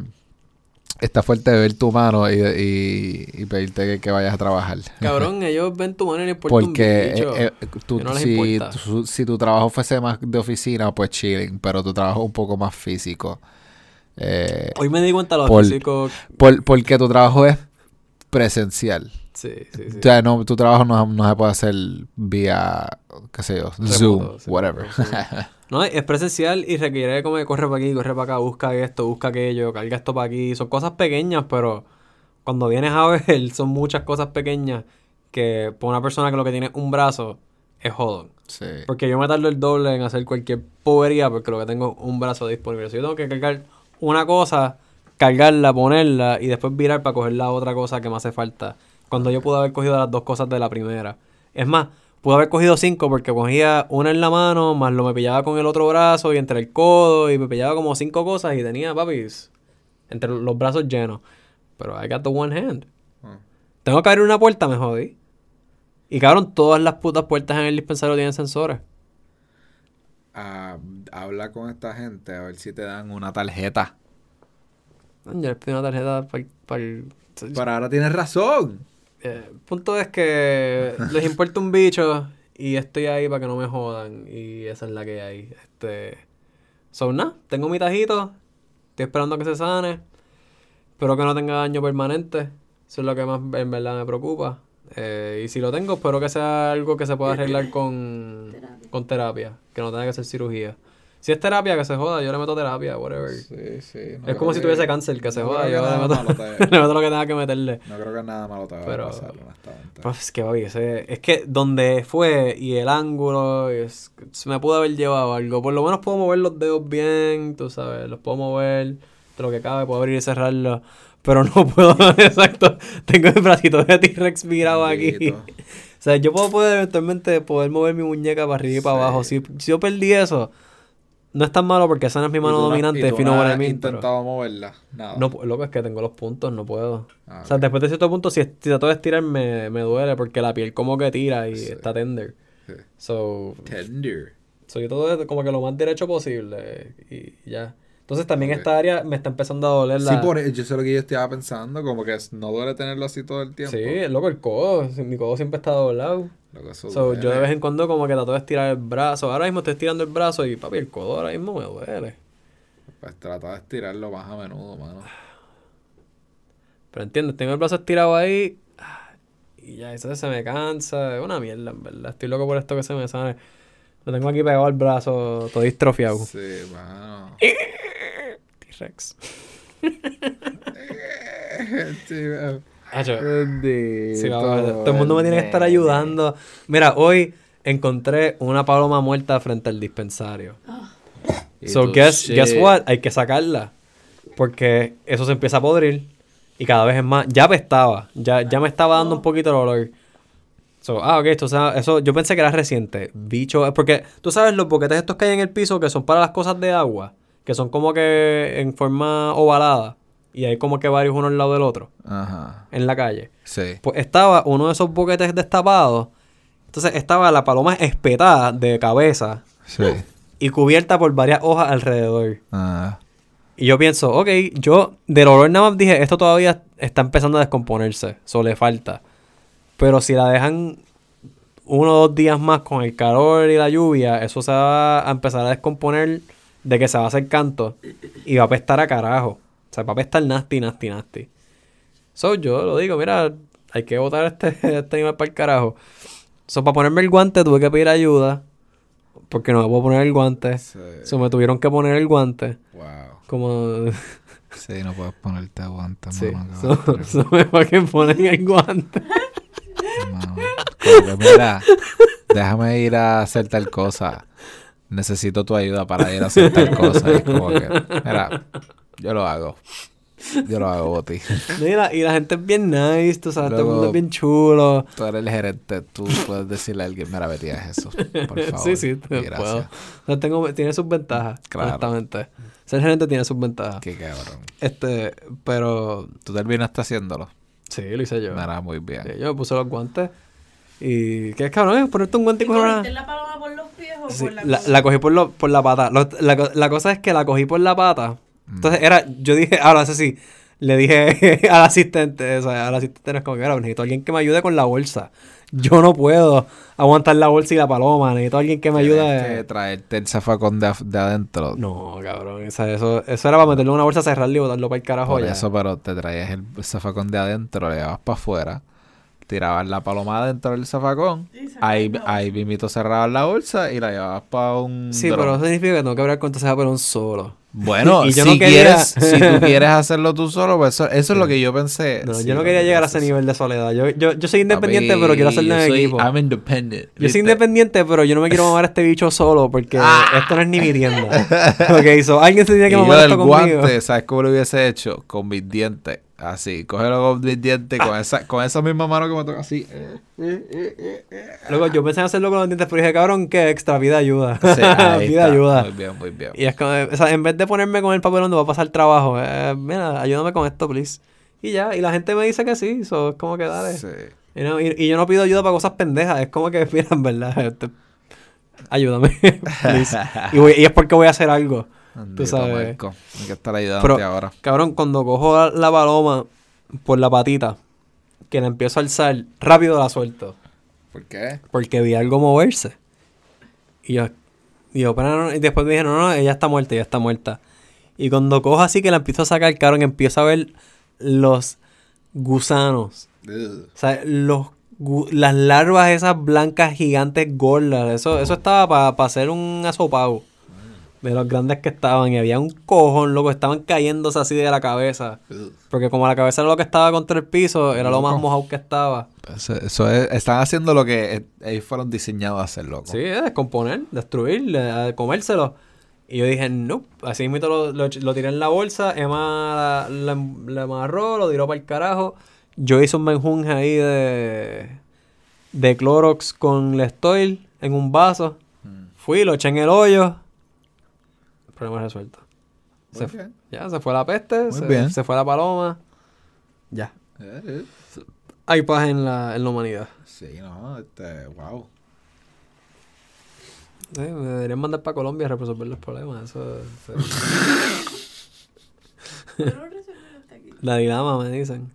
Está fuerte ver tu mano y, y, y pedirte que, que vayas a trabajar.
Cabrón, ellos ven tu mano y les importa un
Porque
bicho.
eh, eh, tú-
Que no
si, tu, si tu trabajo fuese más de oficina, pues chilling, pero tu trabajo es un poco más físico. Eh,
Hoy me di cuenta los
por-
físicos...
por- porque tu trabajo es presencial.
Sí, sí, sí.
O sea, no, tu trabajo no, no se puede hacer vía, qué sé yo, Zoom,
sí,
whatever.
sí. No, es presencial y requiere como que corre para aquí, corre para acá, busca esto, busca aquello, carga esto para aquí. Son cosas pequeñas, pero cuando vienes a ver, son muchas cosas pequeñas que para una persona que lo que tiene es un brazo es jodón.
sí.
Porque yo me tardo el doble en hacer cualquier povería porque lo que tengo es un brazo disponible. Si yo tengo que cargar una cosa, cargarla, ponerla y después virar para coger la otra cosa que me hace falta. Cuando yo pude haber cogido las dos cosas de la primera. Es más, pude haber cogido cinco porque cogía una en la mano, más lo me pillaba con el otro brazo y entre el codo y me pillaba como cinco cosas y tenía, papis, entre los brazos llenos. Pero I got the one hand.
Ah.
Tengo que abrir una puerta, me jodí. Y cabrón, todas las putas puertas en el dispensario tienen sensores.
Ah, habla con esta gente a ver si te dan una tarjeta.
Yo les pido una tarjeta para.
Pero ahora tienes razón.
Eh, el punto es que les importa un bicho y estoy ahí para que no me jodan. Y esa es la que hay. Este... So, nada, tengo mi tajito. Estoy esperando a que se sane. Espero que no tenga daño permanente. Eso es lo que más en verdad me preocupa. Eh, y si lo tengo, espero que sea algo que se pueda arreglar con
Terapia.
con terapia. Que no tenga que ser cirugía. Si es terapia, que se joda. Yo le meto terapia, whatever.
Sí, sí. no
es como si
que-
tuviese cáncer, que se
no
joda. Yo le meto,
te-
le meto lo que tenga que meterle.
No creo que nada malo te vaya
Pero-
a pasar, honestamente.
Pues es que, oye, ese- es que donde fue y el ángulo, es- se me pudo haber llevado algo. Por lo menos puedo mover los dedos bien, tú sabes, los puedo mover lo que cabe, puedo abrir y cerrarlos. Pero no puedo, exacto. Tengo el bracito de T-Rex mirado aquí. O sea, yo puedo poder eventualmente poder mover mi muñeca para arriba y para
Sí.
abajo. Si, si yo perdí eso, no es tan malo porque esa no es mi mano
¿Y tú no-
dominante,
y tú
fino
no
what I
has
pero-
intentado moverla? Nada.
No, pu- loco, es que tengo los puntos, no puedo.
Ah,
O sea, después de cierto punto, si, si trato de estirar, me, me duele porque la piel como que tira y
Sí.
está tender.
Sí.
So,
Tender.
so yo todo como que lo más derecho posible y ya. Entonces también esta área me está empezando a doler la...
Sí, por e, yo sé lo que yo estaba pensando, como que no duele tenerlo así todo el tiempo.
Sí, loco, el codo. Mi codo siempre está doblado.
Lo que eso
So, yo de vez en cuando como que trato de estirar el brazo. Ahora mismo estoy estirando el brazo y papi, el codo ahora mismo me duele.
Pues trata de estirarlo más a menudo, mano.
Pero entiendes, tengo el brazo estirado ahí ah, y ya eso se me cansa. Es una mierda, en verdad. Estoy loco por esto que se me sane. Lo tengo aquí pegado al brazo, todo distrofiado.
Sí, mano.
T-Rex.
Sí,
Hacho,
bendito,
sí, cabrón, todo el mundo me tiene que estar ayudando. Mira, hoy encontré una paloma muerta frente al dispensario.
Y
So, guess, guess what? Hay que sacarla. Porque eso se empieza a podrir. Y cada vez es más. Ya apestaba. Ya, ya me estaba dando un poquito el olor. So, ah, ok, esto, o sea, eso yo pensé que era reciente. Bicho. Porque tú sabes los boquetes estos que hay en el piso que son para las cosas de agua. Que son como que en forma ovalada. Y hay como que varios uno al lado del otro.
Ajá.
En la calle.
Sí.
Pues estaba uno de esos boquetes destapados. Entonces estaba la paloma espetada de cabeza.
Sí.
Y cubierta por varias hojas alrededor.
Ah.
Y yo pienso, ok, yo del olor nada más dije, esto todavía está empezando a descomponerse, eso le falta. Pero si la dejan uno o dos días más con el calor y la lluvia, eso se va a empezar a descomponer de que se va a hacer canto y va a apestar a carajo. O sea, va a apestar nasty, nasty, nasty. So, yo lo digo, mira, hay que botar este, este animal para el carajo. So, para ponerme el guante tuve que pedir ayuda. porque no me puedo poner el guante.
Sí.
So, me tuvieron que poner el guante.
Wow.
Como...
Sí, no puedes ponerte guantes,
sí.
mano,
So, so me fue que ponen el guante.
Mano, mira, déjame ir a hacer tal cosa. Necesito tu ayuda para ir a hacer tal cosa. Y es como que, mira, yo lo hago. Yo lo hago, Boti.
Mira, y la gente es bien nice, tú sabes, todo el mundo es bien chulo.
Tú eres el gerente, tú puedes decirle a alguien, mira, vete a eso, por favor.
Sí, sí, te
gracias.
puedo. O sea, tengo, tiene sus ventajas,
Claro.
honestamente. Ser gerente tiene sus ventajas.
Qué cabrón.
Este, pero
Tú terminaste haciéndolo.
sí, lo hice yo.
Mira, muy bien.
Sí, yo me puse los guantes. Y qué es cabrón, es ponerte un guante
¿Y
y coger una...
la paloma por los pies o
Sí,
por la
la, cogí por, lo- por la pata. Lo- la, la cosa es que la cogí por la pata.
Mm.
Entonces era, yo dije, ahora eso sí, le dije al asistente, o sea, al asistente no es como que "Mira, necesito alguien que me ayude con la bolsa. Yo no puedo aguantar la bolsa y la paloma, necesito alguien que me ayude.
Que traerte el zafacón de, de adentro.
No, cabrón, o sea, eso, eso era para meterle en una bolsa, cerrarle y botarlo para el carajo
Por
ya.
eso, pero te traías el zafacón de adentro, lo llevabas para afuera, tirabas la paloma adentro del zafacón,
Y
ahí, ahí mismito cerrabas la bolsa y la llevabas para un
Sí,
dron.
pero eso significa que tengo que hablar con pero un solo.
Bueno,
Y yo
si,
no quería-
quieres, si tú quieres hacerlo tú solo, pues eso, eso es lo que yo pensé.
No,
Sí,
yo no quería
que
llegar a ese
es-
nivel de soledad. Yo, yo, yo soy independiente, pero quiero hacerlo en
yo soy-
equipo.
I'm independent.
Yo soy independiente, pero yo no me quiero mamar este bicho solo porque
Ah.
esto no es ni mi tienda. ok, so alguien se tiene
Y
que
yo
mamar
el
esto conmigo.
guante, ¿sabes cómo lo hubiese hecho? Con mis dientes. Así, cógelo con mis dientes, con esa, con esa misma mano que me toca así.
Luego yo pensé en hacerlo con los dientes, pero dije, cabrón, que extra, vida ayuda.
Sí,
vida ayuda.
Muy bien, muy bien.
Y es como, o sea, en vez de ponerme con el papelón donde va a pasar trabajo, eh, mira, ayúdame con esto, please. Y ya, y la gente me dice que sí, eso es como que dale.
Sí.
Y, no- y- y yo no pido ayuda para cosas pendejas, es como que, mira, en verdad, este, ayúdame, please. Y, voy- y es porque voy a hacer algo.
Bendito
sabes.
Marco. Hay que estar ayudándote
Pero,
ahora.
cabrón, cuando cojo la, paloma por la patita, que la empiezo a alzar, rápido la suelto.
¿Por qué?
Porque vi algo moverse. Y yo, y yo, pero no, y después me dijeron, no, no, ella está muerta, ella está muerta. Y cuando cojo así que la empiezo a sacar, cabrón, empiezo a ver los gusanos.
Ugh.
O sea, los, las larvas esas blancas gigantes gordas. Eso, eso estaba para hacer un asopado. De los grandes que estaban. Y había un cojón, loco. Estaban cayéndose así de la cabeza. Porque como la cabeza era lo que estaba contra el piso, era lo más mojado que estaba.
Eso, eso es, están haciendo lo que eh, ellos fueron diseñados a hacer, loco.
Sí, descomponer, destruir, eh, comérselo. Y yo dije, no. Así mismo lo, lo, lo tiré en la bolsa. Emma la, la, la amarró, lo tiró para el carajo. Yo hice un menjunje ahí de, de Clorox con Lestoil en un vaso.
Mm.
Fui, lo eché en el hoyo. Problema resuelto. Se
Muy
fu-
bien.
ya, se fue la peste,
Muy
se,
bien.
se fue la paloma. Ya.
Eh, eh.
Hay paz en la, en la humanidad.
Sí, no, este, wow.
Sí, me deberían mandar para Colombia a resolver los problemas. Eso, eso-
Yo no resolví hasta aquí.
La dilama, me dicen.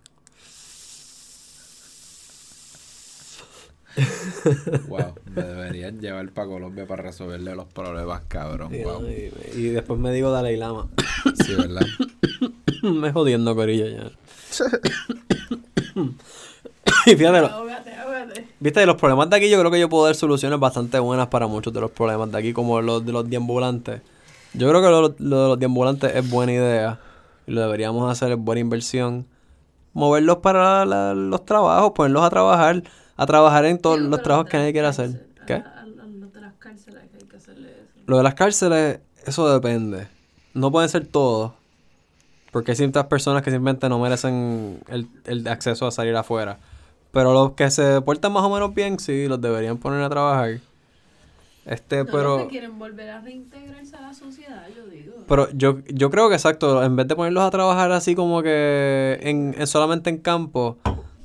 Wow, me deberían llevar para Colombia para resolverle los problemas, cabrón.
Y,
Wow.
y- y después me digo Dalai Lama.
Sí, ¿verdad?
me jodiendo, corillo, ya. y fíjate, lo- viste, de los problemas de aquí yo creo que yo puedo dar soluciones bastante buenas para muchos de los problemas de aquí, como los de los deambulantes. Yo creo que lo, lo de los deambulantes es buena idea. Y lo deberíamos hacer, es buena inversión. Moverlos para la- los trabajos, ponerlos a trabajar, a trabajar en todos los trabajos que nadie quiere hacer. ¿Qué?
A, a- a los de las cárceles que hay que hacerle eso.
Lo de las cárceles, eso depende. No pueden ser todos. Porque hay ciertas personas que simplemente no merecen el, el acceso a salir afuera. Pero los que se portan más o menos bien, sí, los deberían poner a trabajar. Este,
No,
pero...
quieren volver a reintegrarse a la sociedad, yo digo.
Pero yo, yo creo que exacto, en vez de ponerlos a trabajar así como que en, en solamente en campo,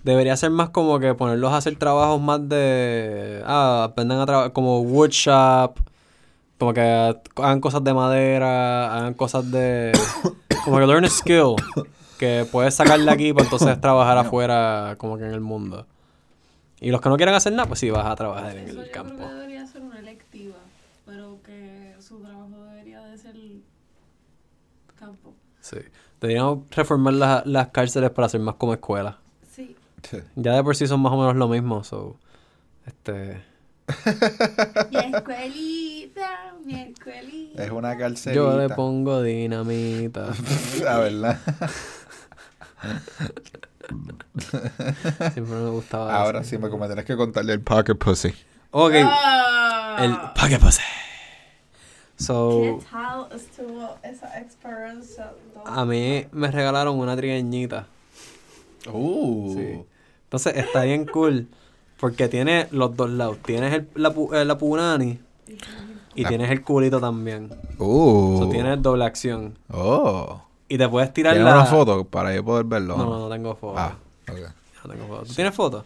debería ser más como que ponerlos a hacer trabajos más de ah, aprendan a trabajar como woodshop, como que hagan cosas de madera, hagan cosas de como que learn a skill que puedes sacar de aquí para entonces trabajar afuera como que en el mundo. Y los que no quieran hacer nada, pues sí vas a trabajar en el
yo
campo.
creo que debería ser una electiva, pero que su trabajo debería de ser campo.
Sí. Deberíamos reformar las, las cárceles para hacer más como escuelas.
Sí.
Ya de por sí son más o menos lo mismo, so. Este.
Y escuelita. miércoles.
Es una calcerita.
Yo le pongo dinamita.
La verdad.
Siempre me gustaba
Ahora
eso.
sí me como tienes que contarle el pocket pussy.
Ok.
Ah.
El pase.
¿Qué
So,
tal estuvo esa experiencia?
a mí me regalaron una trigueñita.
Uh.
Sí. Entonces está bien cool. Porque tiene los dos lados. Tienes el, la, pu- eh, la punani y
La-
tienes el culito también.
Uh.
So, tienes doble acción.
Oh.
Y te puedes tirar
¿Tienes
la...
una foto para yo poder verlo?
No, no, no tengo foto.
Ah, ok.
No tengo foto. ¿Tú tienes foto?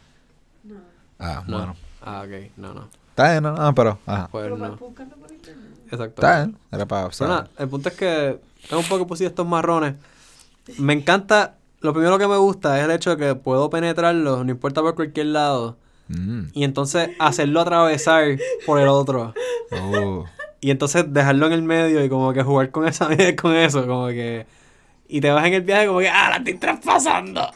No.
Ah,
No.
bueno.
Ah, ok. No, no.
Está bien, no, no, pero. Ajá.
Pues
Pero
no. Exacto.
Está bien. Era para.
Pero nada, el punto es que es un poco pusí estos marrones. Me encanta, lo primero que me gusta es el hecho de que puedo penetrarlo, no importa por cualquier lado,
Mm.
y entonces hacerlo atravesar por el otro.
Uh.
Y entonces dejarlo en el medio y como que jugar con esa con eso, como que... Y te vas en el viaje como que, ¡ah, la estoy traspasando!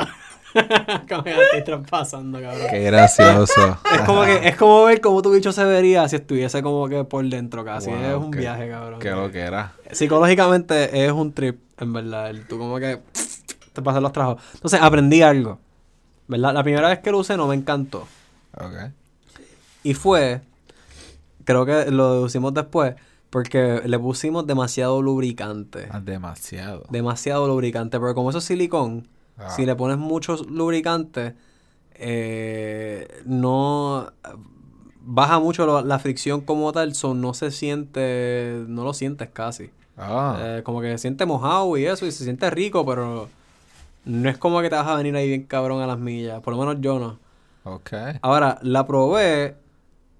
como que la estoy traspasando, cabrón.
Qué gracioso.
Es como que, es como ver cómo tu bicho se vería si estuviese como que por dentro casi.
Wow,
es un
qué-
viaje, cabrón.
Qué lo que era.
Psicológicamente es un trip, en verdad. Tú como que te pasan los trabajos. Entonces aprendí algo. ¿Verdad? La primera vez que lo usé no me encantó.
Ok.
Y fue, creo que lo deducimos después, porque le pusimos demasiado lubricante.
Ah, Demasiado.
Demasiado lubricante. Pero como eso es silicón,
Ah.
si le pones mucho lubricante, eh, no baja mucho lo- la fricción como tal, so no se siente, no lo sientes casi.
Ah.
Eh, como que se siente mojado y eso, y se siente rico, pero no es como que te vas a venir ahí bien cabrón a las millas. Por lo menos yo no.
Ok.
Ahora, la probé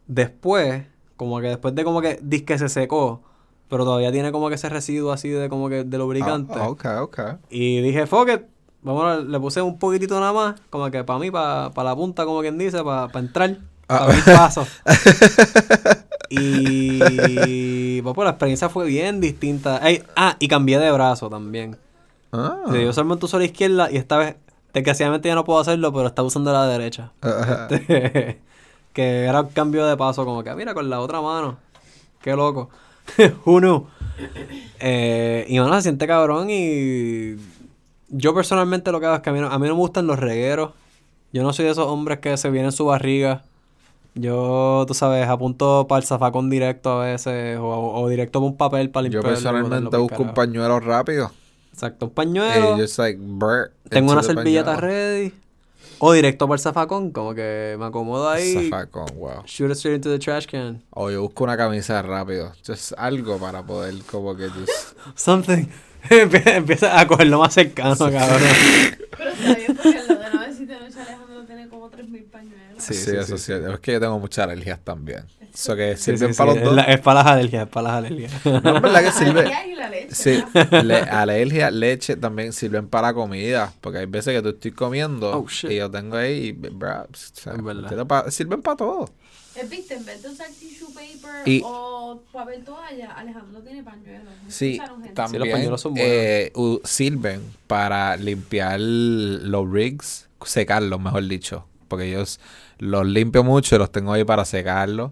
después, como que después de como que disque se secó, pero todavía tiene como que ese residuo así de como que de lubricante.
Ah, ok, ok.
Y dije, fuck it. Vamos le puse un poquitito nada más, como que para mí, para la punta, como quien dice, para entrar,
Ah.
para abrir paso. y pues, pues, la experiencia fue bien distinta. Ey, ah, y cambié de brazo también.
Ah.
Sí, yo solamente uso la izquierda y esta vez, desgraciadamente ya no puedo hacerlo, pero estaba usando la derecha. Que era un cambio de paso, como que "Ah, mira, con la otra mano. Qué loco. Knew? Eh, y bueno, se siente cabrón y yo personalmente lo que hago es que a mí, no, a mí no me gustan los regueros. Yo no soy de esos hombres que se vienen su barriga. Yo, tú sabes, apunto para el zafacón directo a veces o, o directo para un papel para
Yo
limpiarlo. y
personalmente busco un pañuelo rápido.
Exacto, un
Y
pañuelo.
just like, brr,
Tengo una servilleta
pañuelo.
ready. O directo para el zafacón, como que me acomodo ahí.
Zafacón, wow.
Shoot it straight into the trash can.
O yo busco una camisa rápido. Just algo para poder como que just...
Something. Empie- Empieza a cogerlo más cercano, cabrón.
Pero bien porque el de no decirte noche Alejandro tiene como 3.000 pañuelos.
Sí,
Sí,
sí,
eso
sí,
sí. Es que yo tengo muchas alergias también. Eso que
Sí,
sirven
sí, sí,
para los
Es,
dos.
la- es para las alergias, es para las alergias.
No, en verdad que
La
sirve.
alergia y la leche.
Sí, alergia, leche también sirven para comida. Porque hay veces que tú estoy comiendo
Oh,
y yo tengo ahí, y, bra, o sea,
Es verdad.
sirven pa- sirven para todo.
Eh, Viste, en vez de usar tissue paper
Y-
o papel toalla, Alejandro tiene pañuelos. ¿No
Sí, también
pañuelos son buenos.
eh, sirven para limpiar los rigs, secarlos, mejor dicho. Porque ellos los limpio mucho y los tengo ahí para secarlos.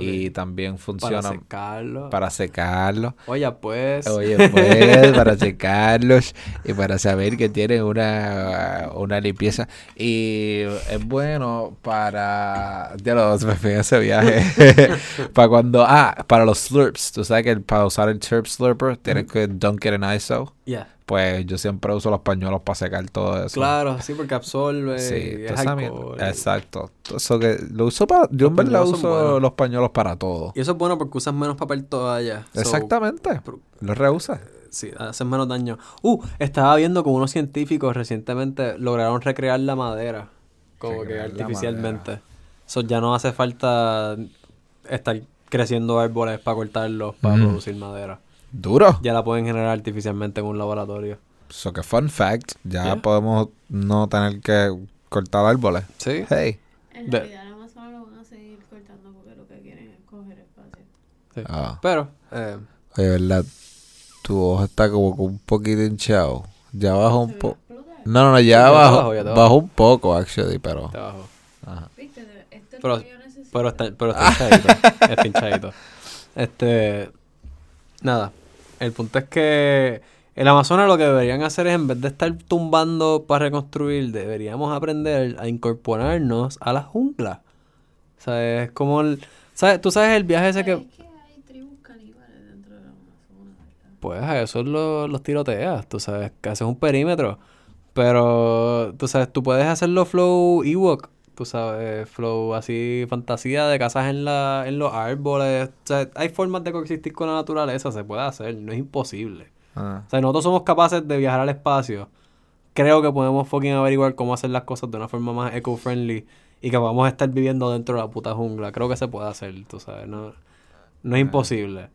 Y también
para
funcionan
secarlo.
para secarlos.
Oye, pues.
Oye, pues, para secarlos y para saber que tienen una, una limpieza. Y es bueno para. Ya lo me fui a ese viaje. para cuando. Ah, para los slurps. Tú sabes que para usar el chirp slurper tienes que dunk it in ISO.
Ya.
Pues yo siempre uso los pañuelos para secar todo eso.
Claro, sí, porque absorbe.
Sí,
y es alcohol.
Exacto. Eso que lo uso para. Yo en verdad uso los pañuelos para todo.
Y eso es bueno porque usas menos papel toalla.
Exactamente. Los reusas.
Sí, hacen menos daño. Uh, estaba viendo como unos científicos recientemente lograron recrear la madera. Como
Recrear
que artificialmente. Eso ya no hace falta estar creciendo árboles para cortarlos, para
Mm.
producir madera.
Duro.
Ya la pueden generar artificialmente en un laboratorio.
So que fun fact, ya
Yeah.
podemos no tener que cortar árboles.
Sí.
Hey.
En
De-
realidad, solo lo van a seguir cortando porque lo que quieren es coger espacio.
sí.
Ah.
Pero, eh,
Oye, verdad, tu ojo está como que un poquito hinchado. Ya bajó un poco. No, no, no, ya bajó. bajó
bajo.
un poco, actually, pero.
te bajo.
Ajá.
Viste, de- esto es
Pero-
lo que yo necesito.
Pero está, pero está hinchadito. está hinchadito. Este, nada. El punto es que el Amazonas lo que deberían hacer es, en vez de estar tumbando para reconstruir, deberíamos aprender a incorporarnos a la jungla. O sea, es como el... ¿sabes? Tú sabes el viaje ese que...
Es que hay tribus caníbales dentro de la Amazonas, ¿verdad?
Pues a eso lo- los tiroteas, tú sabes, que haces un perímetro. Pero, tú sabes, tú puedes hacerlo flow Ewok, tú sabes, flow así, fantasía de casas en, la, en los árboles. O sea, hay formas de coexistir con la naturaleza, se puede hacer, no es imposible.
Ah.
O sea, nosotros somos capaces de viajar al espacio. Creo que podemos fucking averiguar cómo hacer las cosas de una forma más eco-friendly y que vamos a estar viviendo dentro de la puta jungla. Creo que se puede hacer, tú sabes, no, no es imposible.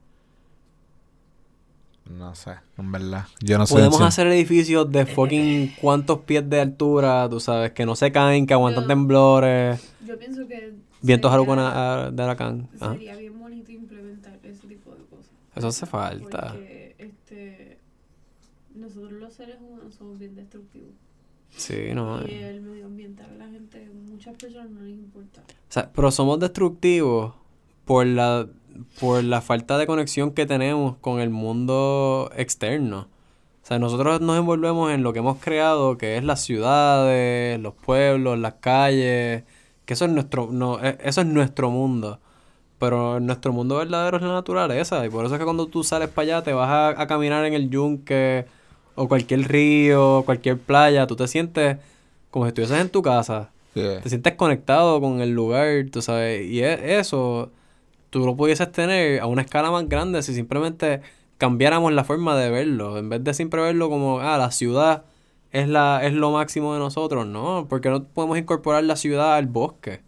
No sé, en verdad. Yo no sé.
Podemos hacer edificios de fucking cuántos pies de altura, tú sabes, que no se caen, que aguantan temblores,
Yo pienso que.
vientos
sería-
araucana- de huracán. Ajá.
Sería bien bonito implementar ese tipo de cosas.
Eso hace falta.
Porque este, nosotros los seres humanos somos bien destructivos.
Sí, no.
Y
eh.
el medio ambiente a la gente, muchas personas no les importa.
O sea, pero somos destructivos por la por la falta de conexión que tenemos con el mundo externo. O sea, nosotros nos envolvemos en lo que hemos creado, que es las ciudades, los pueblos, las calles, que eso es nuestro no, e- eso es nuestro mundo. Pero nuestro mundo verdadero es la naturaleza y por eso es que cuando tú sales para allá te vas a, a caminar en el yunque o cualquier río, cualquier playa, tú te sientes como si estuvieses en tu casa
Yeah.
te sientes conectado con el lugar, tú sabes, y e- eso tú lo pudieses tener a una escala más grande si simplemente cambiáramos la forma de verlo, en vez de siempre verlo como, ah, la ciudad es la es lo máximo de nosotros, no, porque no podemos incorporar la ciudad al bosque.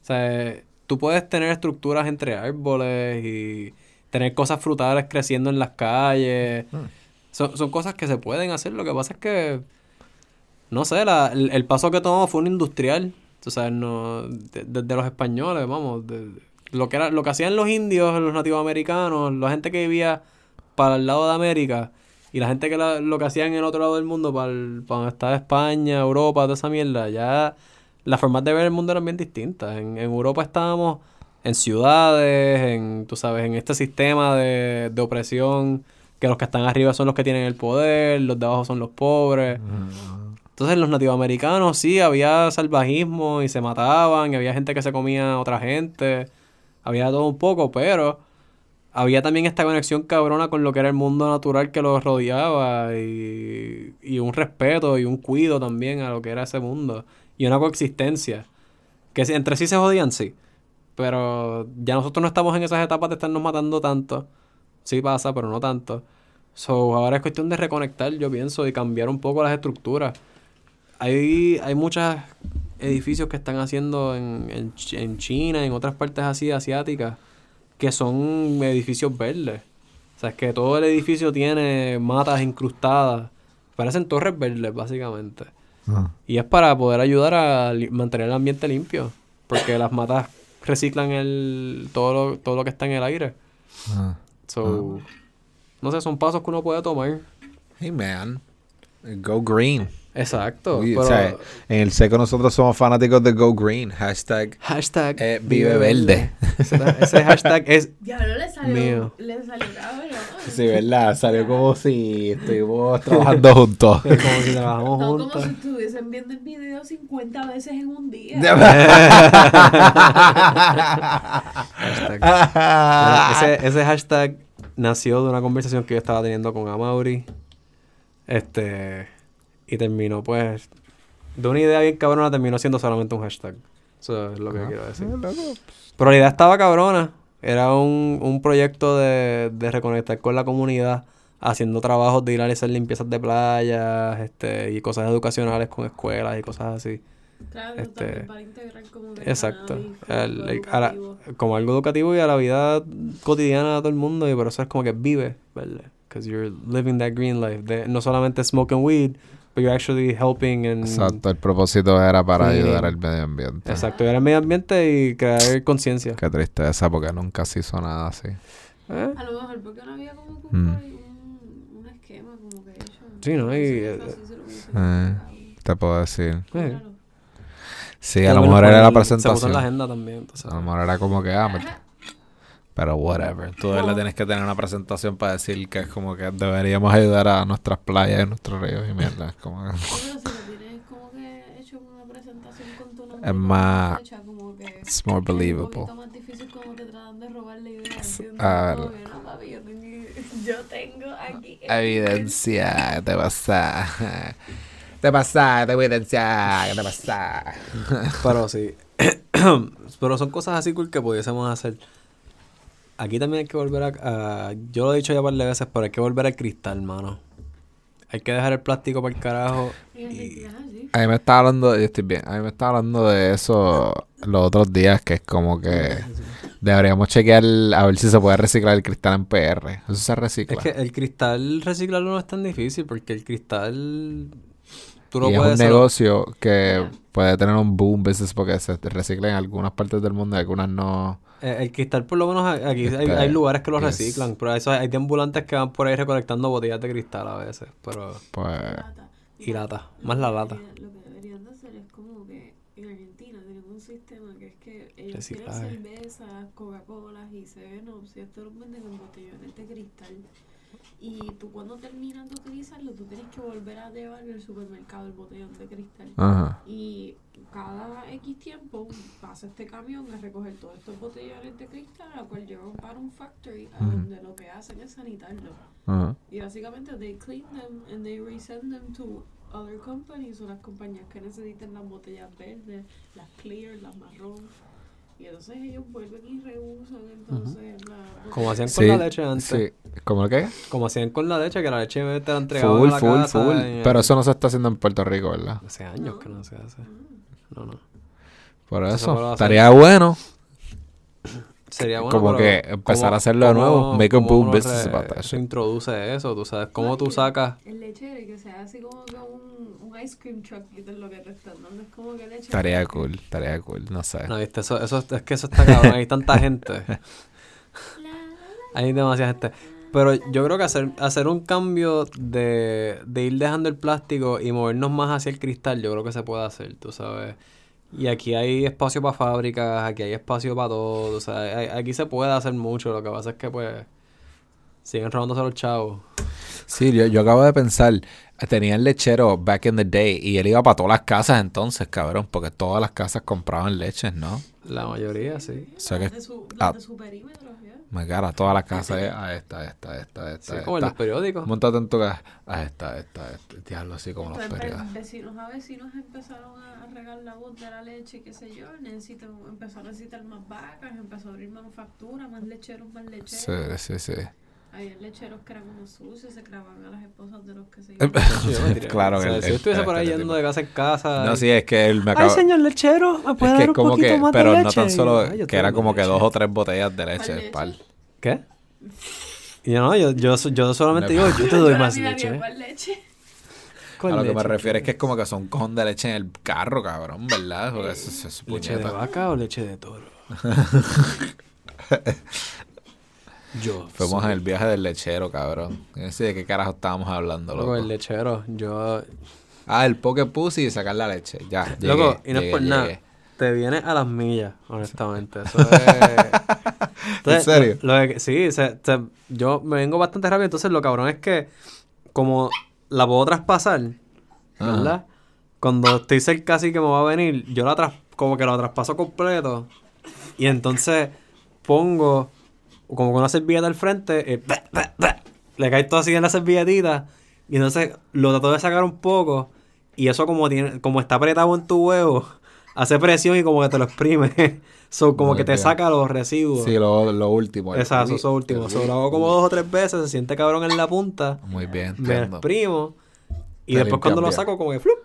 O sea, tú puedes tener estructuras entre árboles y tener cosas frutales creciendo en las calles. Son, son cosas que se pueden hacer, lo que pasa es que no sé, la- el, el paso que tomamos fue un industrial. O sea, no, de- desde los españoles, vamos, de- lo que era, lo que hacían los indios, los nativos americanos, la gente que vivía para el lado de América y la gente que la- lo que hacían en el otro lado del mundo, para, el- para donde estaba España, Europa, toda esa mierda, ya las formas de ver el mundo eran bien distintas. En, en Europa estábamos en ciudades, en, tú sabes, en este sistema de, de opresión, que los que están arriba son los que tienen el poder, los de abajo son los pobres. Entonces los nativoamericanos sí, había salvajismo y se mataban, y había gente que se comía a otra gente, había todo un poco, pero había también esta conexión cabrona con lo que era el mundo natural que los rodeaba y, y un respeto y un cuido también a lo que era ese mundo y una coexistencia. Que entre sí se jodían, sí, pero ya nosotros no estamos en esas etapas de estarnos matando tanto. Sí pasa, pero no tanto. So, ahora es cuestión de reconectar, yo pienso, y cambiar un poco las estructuras. Hay, hay muchos edificios que están haciendo en, en, en China y en otras partes así asiáticas que son edificios verdes. O sea, es que todo el edificio tiene matas incrustadas. Parecen torres verdes, básicamente.
Ah.
Y es para poder ayudar a mantener el ambiente limpio. Porque las matas reciclan el, todo, lo, todo lo que está en el aire.
Ah.
So, no sé, son pasos que uno puede tomar.
Hey man, go green.
Exacto.
Uy,
pero-
o sea, en el seco nosotros somos fanáticos de go green. Hashtag
hashtag
eh, vive verde.
Ese, ese hashtag es
Diablo, le salió,
Mío.
le salió cabrón.
Sí, ¿verdad? Salió como si estuvimos trabajando juntos.
es como si trabajamos
No, como
juntos.
si estuviesen viendo el video 50 veces en un día.
Hashtag. Ese, ese hashtag nació de una conversación que yo estaba teniendo con Amaury. Este. Y terminó, pues. De una idea bien cabrona, terminó siendo solamente un hashtag. Eso es lo que quiero decir. Pero la idea estaba cabrona. Era un, un proyecto de, de reconectar con la comunidad, haciendo trabajos de ir a hacer limpiezas de playas, este, y cosas educacionales con escuelas y cosas así.
Claro,
Este,
también para integrar como
Exacto.
como
El-
algo
el- a la-
educativo.
como algo educativo y a la vida cotidiana de todo el mundo y por eso es como que vive, ¿verdad? Because you're living that green life. De, no solamente smoking weed, but you're actually helping and...
Exacto, el propósito era para
Sí.
ayudar al medio ambiente.
Exacto, ayudar al medio ambiente y crear conciencia.
Qué tristeza porque nunca se hizo nada así.
¿Eh?
A lo mejor porque no había como que
Mm.
un, un, esquema como que hecho.
Sí, ¿no? Y, eh,
eh. Te puedo decir. Sí, a lo mejor era la
Se puso en la
presentación.
agenda también. entonces.
A lo mejor era como que, ah, Pero whatever. Tú de verdad tienes que tener una presentación para decir que es como que deberíamos ayudar a nuestras playas y nuestros ríos y mierda. Es como que-. Es más- it's more
Es
believable.
poquito más difícil como que tratan de robar la idea. ¿entiendes? Como que, no, papi, yo tengo, yo tengo aquí.
Evidencia, te pasa. Te pasa, te evidencia, te pasa.
Pero sí. Pero son cosas así cool que pudiésemos hacer. Aquí también hay que volver a, a- Yo lo he dicho ya un par de veces, pero hay que volver al cristal, mano. Hay que dejar el plástico para el carajo.
Y.
A mí me está hablando, yo estoy bien, a mí me está hablando de eso los otros días, que es como que deberíamos chequear a ver si se puede reciclar el cristal en PR. Eso se recicla.
Es que el cristal reciclarlo no es tan difícil porque el cristal. Tú lo
y es
puedes.
un
solo-
negocio que puede tener un boom business porque se recicla en algunas partes del mundo y algunas no.
Eh, el cristal, por lo menos aquí hay,
Este,
hay lugares que lo
yes.
reciclan. Pero eso hay de ambulantes que van por ahí recolectando botellas de cristal a veces. Pero.
Pues.
Y lata.
Lo
Más
que
la lata.
Lo que deberían de hacer es como que en Argentina tienen un sistema que es que ellos tienen cervezas, Coca-Cola y Seven Up, y esto lo venden en botellones de cristal. Y tú cuando terminas de utilizarlo, tú tienes que volver a llevar al supermercado el botellón de cristal.
Ajá.
Y cada X tiempo pasa este camión a recoger todos estos botellones de cristal, a cual llevan para un factory, a donde lo que hacen es sanitarlo. Y básicamente they clean them and they resend them to other companies o las compañías que necesiten las botellas verdes, las clear, las marrón. Y entonces ellos vuelven y reusan entonces la
Como hacían
Sí,
con la leche antes.
sí. ¿Cómo lo que?
Como hacían con la leche, que la leche te la entregaban
Full,
a la
full,
casa.
full.
y-
Pero eso no se está haciendo en Puerto Rico, ¿verdad?
Hace años que no se hace. No, no.
Por
Eso.
Estaría bueno.
Sería bueno.
Como
pero
que empezar
¿cómo-
a hacerlo de nuevo, make a boom business
re-
about that shit.
introduce eso, tú sabes. ¿Cómo tú sacas?
El lechero y que sea así como que un, un ice cream truck y de lo que te están dando. Es como que leche.
Estaría cool, estaría cool, no sé.
No, viste, eso, eso, es que eso está cabrón. Hay tanta gente. Hay demasiada gente. Pero yo creo que hacer, hacer un cambio de, de ir dejando el plástico y movernos más hacia el cristal, yo creo que se puede hacer, tú sabes. Y aquí hay espacio para fábricas, aquí hay espacio para todo, o sea, hay- aquí se puede hacer mucho, lo que pasa es que pues siguen robándose los chavos.
Sí, yo, yo acabo de pensar, tenía el lechero back in the day y él iba para todas las casas entonces, cabrón, porque todas las casas compraban leches, ¿no?
La mayoría, sí.
O sea
Las
que-
de su, las de su perímetro, ya.
Me cara, todas las casas, eh, a esta, esta, esta, esta,
Sí, como en los
esta.
periódicos.
Montate en tu casa, a esta, esta, esta, diablo, así como los
Entonces,
periodos.
ve- vecinos a vecinos empezaron a a regar la voz de la leche, qué sé yo, necesitan, empezó a necesitar más vacas, empezó a abrir manufactura, más lecheros, más
Sí,
lecheros.
sí, sí.
Había lecheros que eran unos sucios, se clavaban a las esposas de los que se iban.
Claro
O sea,
el-
si yo estuviese
el-
por ahí yendo de casa en casa.
No,
y-
sí, es que él me
Ay,
acaba...
señor lechero, ¿me
Es
puede
que
dar un
como
poquito
que,
más
pero
de
no
leche?
tan
Y yo,
solo,
"Ay, yo
que era como que
leche".
dos o tres botellas de leche,
leche?
pal.
¿Qué? Y yo no, yo, yo, yo solamente
Me-
digo, yo te doy
Yo
más leche. ¿Cuál
A lo que me refiero es que es como que son cojón de leche en el carro, cabrón, ¿verdad? Porque eso, eso es
¿Leche de vaca o leche de toro? yo.
Fuimos
soy-
en el viaje del lechero, cabrón. No sé de qué carajo estábamos hablando,
Loco, el lechero, yo...
Ah, el poke pussy y sacar la leche. Ya, llegué,
Loco, y no es
llegué,
por nada. Te viene a las millas, honestamente. Eso es... Entonces,
¿En serio?
Lo, lo de que- sí, se- se- yo me vengo bastante rápido. Entonces, lo cabrón es que, como la puedo traspasar, ¿verdad? Cuando estoy cerca así que me va a venir, yo la tras como que lo traspaso completo. Y entonces pongo como con una servilleta al frente, y ¡bah, bah, bah! le cae todo así en la servilletita. Y entonces lo trato de sacar un poco. Y eso como tiene, como está apretado en tu huevo, hace presión y como que te lo exprime. so, como
Muy
que te
bien.
saca los residuos.
Sí, lo, lo último.
Exacto, eso último. So, lo hago como dos o tres veces, se siente cabrón en la punta.
Muy bien,
Me
entiendo.
exprimo. Y
Te
después cuando lo saco, como que flup.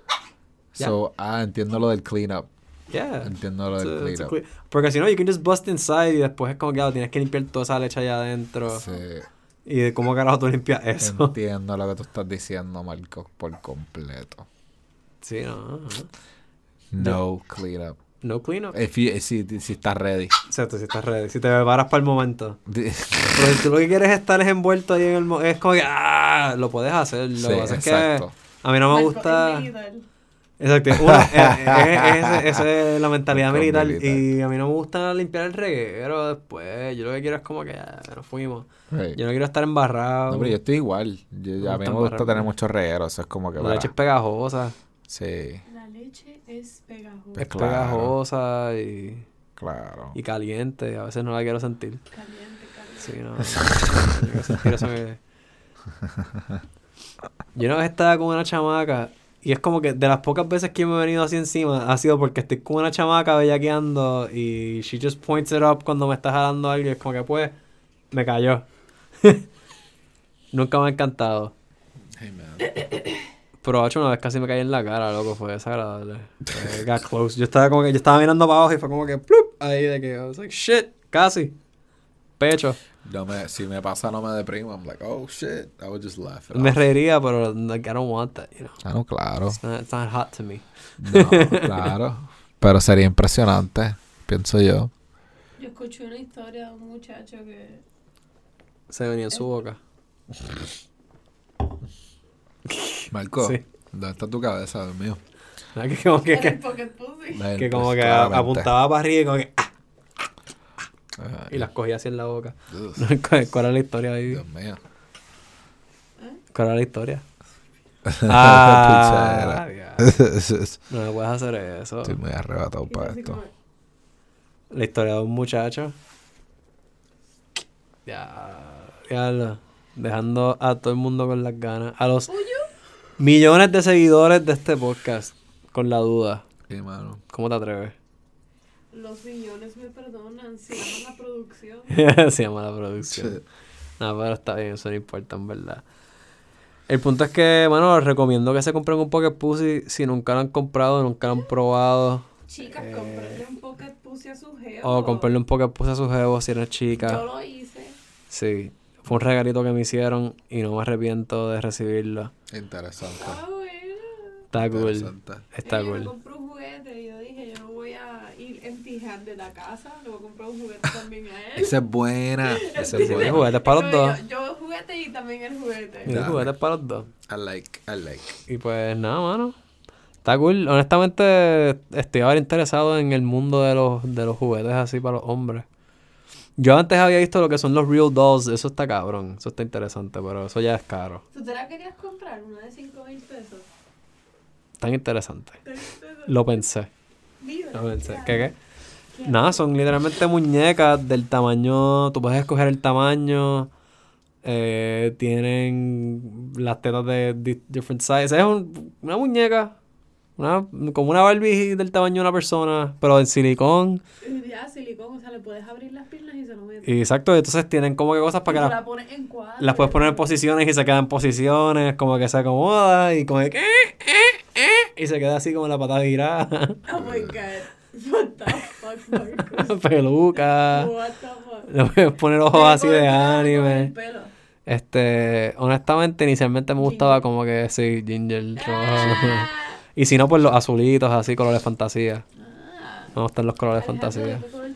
So, ah, entiendo lo del cleanup.
Yeah.
Entiendo lo del
It's a- it's a
cleanup.
cle- Porque si no, you can just bust inside y después es como que claro, tienes que limpiar toda esa leche allá adentro.
Sí,
Y de cómo carajo tú limpias eso.
entiendo lo que tú estás diciendo, Marco, por completo.
Sí, no. no.
No cleanup.
No cleanup.
If you- si, si estás ready.
Exacto, si estás ready. Si te preparas para el momento. Pero si tú lo que quieres es estar envuelto ahí en el... Es como que... ¡Ah! Lo puedes hacer. Lo
Sí,
que pasa es que...
exacto.
A mí no me
Marco,
gusta... Exacto. Una, es, es- es- esa es la mentalidad militar.
militar.
Y a mí no me gusta limpiar el reguero después. Yo lo que quiero es como que ya nos fuimos.
Hey.
Yo no quiero estar embarrado.
No, pero yo estoy igual. Yo,
No
a mí me gusta
embarrado.
tener muchos regueros. Eso es como que.
La leche es pegajosa.
Sí,
La leche es pegajosa.
Pues
Es
claro.
pegajosa y,
claro.
y caliente. A veces no la quiero sentir.
Caliente, caliente.
Sí, no. no quiero sentir eso que- Yo una vez estaba con una chamaca y es como que de las pocas veces que me he venido así encima ha sido porque estoy con una chamaca bellaqueando y she just points it up cuando me está jalando algo y es como que pues me cayó. Nunca me ha encantado.
Hey, man.
Pero hecho una vez casi me caí en la cara, loco, fue desagradable. Fue- got close. Yo estaba como que yo estaba mirando para abajo y fue como que plup, ahí de que I was like shit, casi. Pecho.
No me, si me pasa, no me deprimo. I'm like, oh shit. I would just laugh. It
Me
off.
reiría, pero like, I don't want that, you know.
Ah, no, claro.
It's not, it's not hot to me.
No, claro. Pero sería impresionante, pienso yo.
Yo escuché una historia de un muchacho que
Se venía en su boca.
Marco,
Sí.
¿dónde está tu cabeza, Dios mío?
Ah, Que como que, que, que como que apuntaba para arriba y como que ah. Y las cogía así en la boca. ¿Cuál era la historia ahí?
Dios mío.
¿Cuál era la historia? Ah, no me puedes hacer eso.
Estoy muy arrebatado para esto.
como,
La historia de un muchacho. Ya, ya lo- dejando a todo el mundo con las ganas. A los millones de seguidores de este podcast con la duda.
Sí, mano.
¿Cómo te atreves?
Los millones me perdonan, se llama la producción.
Se llama la producción.
Shit.
No, pero está bien, eso no importa, en verdad. El punto es que, bueno, les recomiendo que se compren un Pocket Pussy si nunca lo han comprado, nunca lo han probado.
Chicas,
Eh,
comprarle un pocket pussy a su geo.
O comprarle un Pocket Pussy a sus jevos si eres
Yo
chica.
lo hice.
Sí, fue un regalito que me hicieron y no me arrepiento de recibirlo.
Interesante.
Ah, bueno.
Está cool.
Interesante.
Está cool.
compró un juguete y yo dije, yo no voy a ir empty handed a casa, le voy a comprar un juguete también a él.
Esa es buena. Esa es buena.
juguetes para los dos.
Yo, yo juguete y también el juguete.
Y
Dale.
juguetes para los dos.
I like, I like.
Y pues nada, mano. Está cool. Honestamente, estoy ahora interesado en el mundo de los, de los juguetes así para los hombres. Yo antes había visto lo que son los Real Dolls. Eso está cabrón. Eso está interesante, pero eso ya es caro.
¿Tú te la querías comprar? Una de 5 mil pesos.
Tan interesante. Lo pensé. ¿Qué qué? Nada, son literalmente muñecas del tamaño. Tú puedes escoger el tamaño. eh, tienen las tetas de di- different sizes. Es un- una muñeca. Una, como una Barbie del tamaño de una persona, pero en silicón.
Ya, silicón, o sea, le puedes abrir las piernas y se lo metes.
Exacto, entonces tienen como que cosas para que
la
las,
pones en cuadro.
las puedes poner en posiciones y se quedan en posiciones, como que se acomoda y como que eh, eh, eh, y se queda así como la patada virada,
Oh my god. What the fuck, Marcos?
peluca,
What the fuck.
le puedes poner ojos así de anime.
pelo.
Este, honestamente, inicialmente me gustaba
Ginger.
como que sí, ginger.
Ah,
Y si no, pues los azulitos, así, colores fantasía.
ah.
Me gustan los colores fantasía.
¿de qué color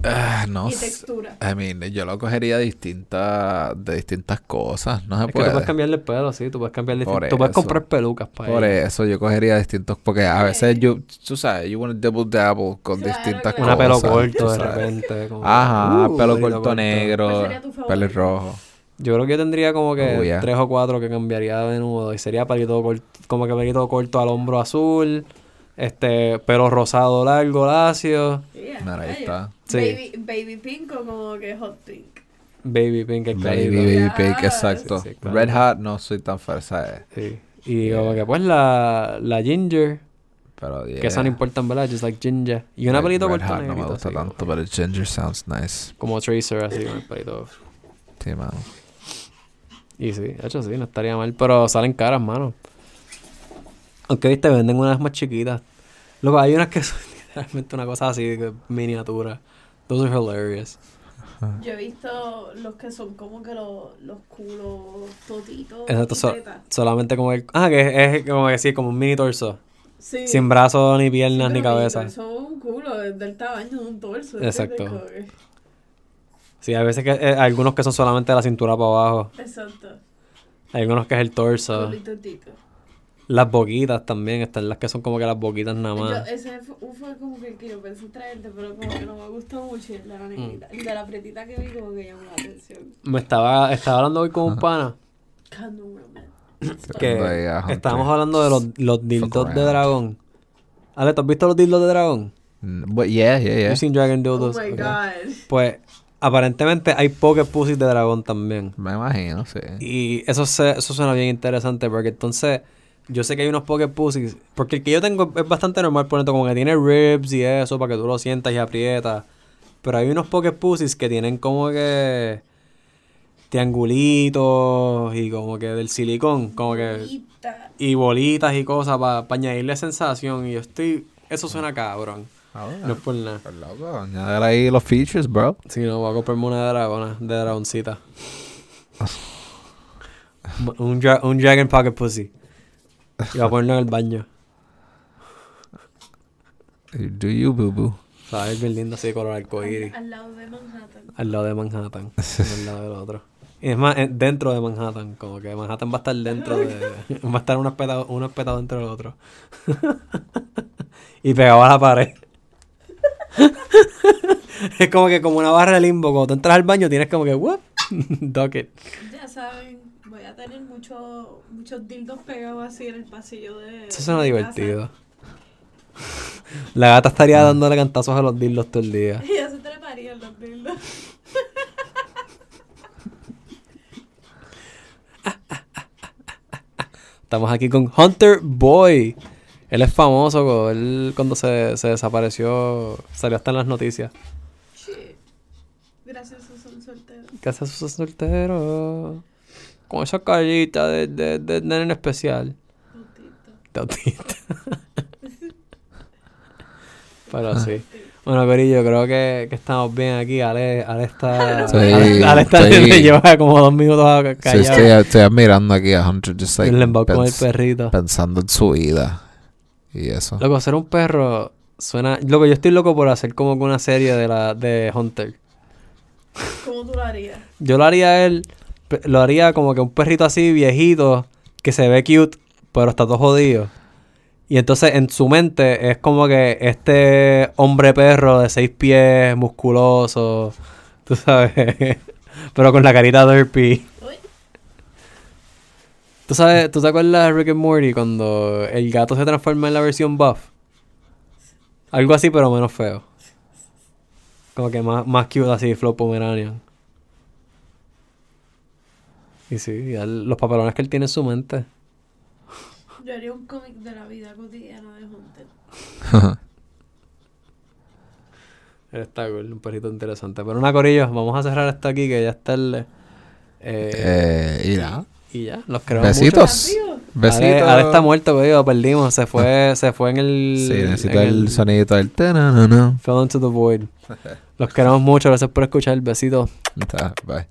pelo?
Ah, no
y
sé.
textura.
I mean, yo lo cogería distintas, de distintas cosas. No se
Es que tú
puede.
puedes cambiarle el pelo, sí, tú puedes cambiar
Por
Tú puedes
eso.
comprar pelucas para
Por eso yo cogería distintos, porque a veces yo, tú sabes, you want to double dabble con
Claro,
distintas
claro.
Una pelo
cosas.
corto de repente. como-
Ajá,
Uh,
pelo corto
¿Cuál
negro,
favorito?
pelirrojo.
Yo creo que yo tendría como que
Oh, yeah.
tres o cuatro que cambiaría de nudo. Y sería pelito corto, como que pelito corto al hombro azul. Este, pelo rosado largo, lacio.
Yeah,
Mira, ahí está.
Sí.
Baby, baby pink o como que hot pink.
Baby pink, el
Baby, baby pink, exacto.
Sí, sí, claro.
Red hot no soy tan fan, ¿sabes?
Sí. Y como que pues la, la ginger,
Pero yeah.
que esa no importa en verdad, just like ginger. Y una pelito
Red
corto
hot no me gusta
así,
tanto,
como,
pero el ginger sounds nice.
como Tracer, así con el pelito.
Sí, mano.
Y sí, de hecho sí, no estaría mal. Pero salen caras, mano. Aunque viste, venden unas más chiquitas. Luego hay unas que son literalmente una cosa así, miniatura. Those are hilarious.
Yo he visto los que son como que los, los culos totitos.
Exacto, so- solamente como el... Ah, que es, es como que sí, como un mini torso.
Sí.
Sin brazos, ni
Sí,
piernas, ni cabeza.
es un culo es del tamaño de un torso.
Exacto.
que-
Sí, hay veces que... eh, algunos que son solamente la cintura para abajo.
Exacto.
Hay algunos que es el torso.
Culito.
Las boquitas también, están las que son como que las boquitas nada
Yo,
más.
ese fue, fue como que, que yo pensé traerte, pero como que no me gustó mucho. Y el de la negrita. El de la pretita que vi como que llamó la atención.
Me estaba, estaba hablando hoy con un pana que estábamos hablando de los, los dildos de dragón. Ale, ¿tú has visto los dildos de dragón?
Mm, but yeah, yeah, yeah.
You've seen Dragon
Oh my god.
Pues aparentemente hay pocket pussies de dragón también.
Me imagino, sí.
Y eso, se, eso suena bien interesante porque entonces yo sé que hay unos pocket pussies. Porque el que yo tengo es bastante normal, por ejemplo, como que tiene ribs y eso para que tú lo sientas y aprietas. Pero hay unos pocket pussies que tienen como que triangulitos y como que del silicón, como que y bolitas y cosas para añadirle sensación. Y yo estoy, eso suena cabrón.
Ah,
No es por nada.
Loco, añadir ahí los features, bro.
Si no, voy a comprarme una de dragona, de dragoncita. un, dra- un Dragon Pocket Pussy. Y voy a ponerlo en el baño.
Do you, boo boo?
¿Sabes? Bien lindo así de color arcoíris.
Al, al lado de Manhattan.
Al lado de Manhattan. no al lado del otro. Y es más, eh, dentro de Manhattan. Como que Manhattan va a estar dentro de... Va a estar uno espetado, uno espetado dentro del otro. y pegado a la pared. es como que como una barra de limbo. Cuando tú entras al baño tienes como que... Whoop, duck it.
Ya saben, voy a tener mucho, muchos dildos pegados así en el pasillo de.
Eso suena
de
divertido. La gata estaría dándole cantazos a los dildos todo el día.
casa. Ya se treparían los dildos.
Estamos aquí con Hunter Boy. Él es famoso. Él cuando se, se desapareció salió hasta en las noticias.
Shit. Gracias a son solteros.
¿Qué hace su soltero? Con esa carita de, de, de nene especial. De. Pero sí. Bueno, Corillo, creo que, que estamos bien aquí. Ale, Ale está.
Estoy-
Ale, Ale está
estoy-
lleva como dos minutos a-
Sí,
callado.
estoy, estoy admirando aquí a Hunter, just like,
con el perrito.
pensando en su vida. Y eso.
Loco, ser un perro suena. Loco, yo estoy loco por hacer como que una serie de la de Hunter.
¿Cómo tú lo harías?
Yo lo haría a él. Lo haría como que un perrito así viejito. Que se ve cute. Pero está todo jodido. Y entonces en su mente es como que este hombre perro de seis pies, musculoso. Tú sabes. pero con la carita derpy. ¿Tú sabes? ¿Tú te acuerdas de Rick and Morty cuando el gato se transforma en la versión buff? Algo así, pero menos feo. Como que más, más cute así, Flow Pomeranian. Y sí, ya el- los papelones que él tiene en su mente.
Yo haría un cómic de la vida cotidiana de Hunter.
Él está cool, un perrito interesante. Pero una corillo, vamos a cerrar esto aquí que ya está el... Eh,
eh, y
ya, los queremos
Besitos.
Mucho.
Besitos.
Ale está muerto, lo perdimos. Se fue, se fue en el...
Sí, necesito
en
el, sonidito del... ta-na-na-na.
Fell into the void. Los queremos mucho, gracias por escuchar. Besitos.
Está, Bye.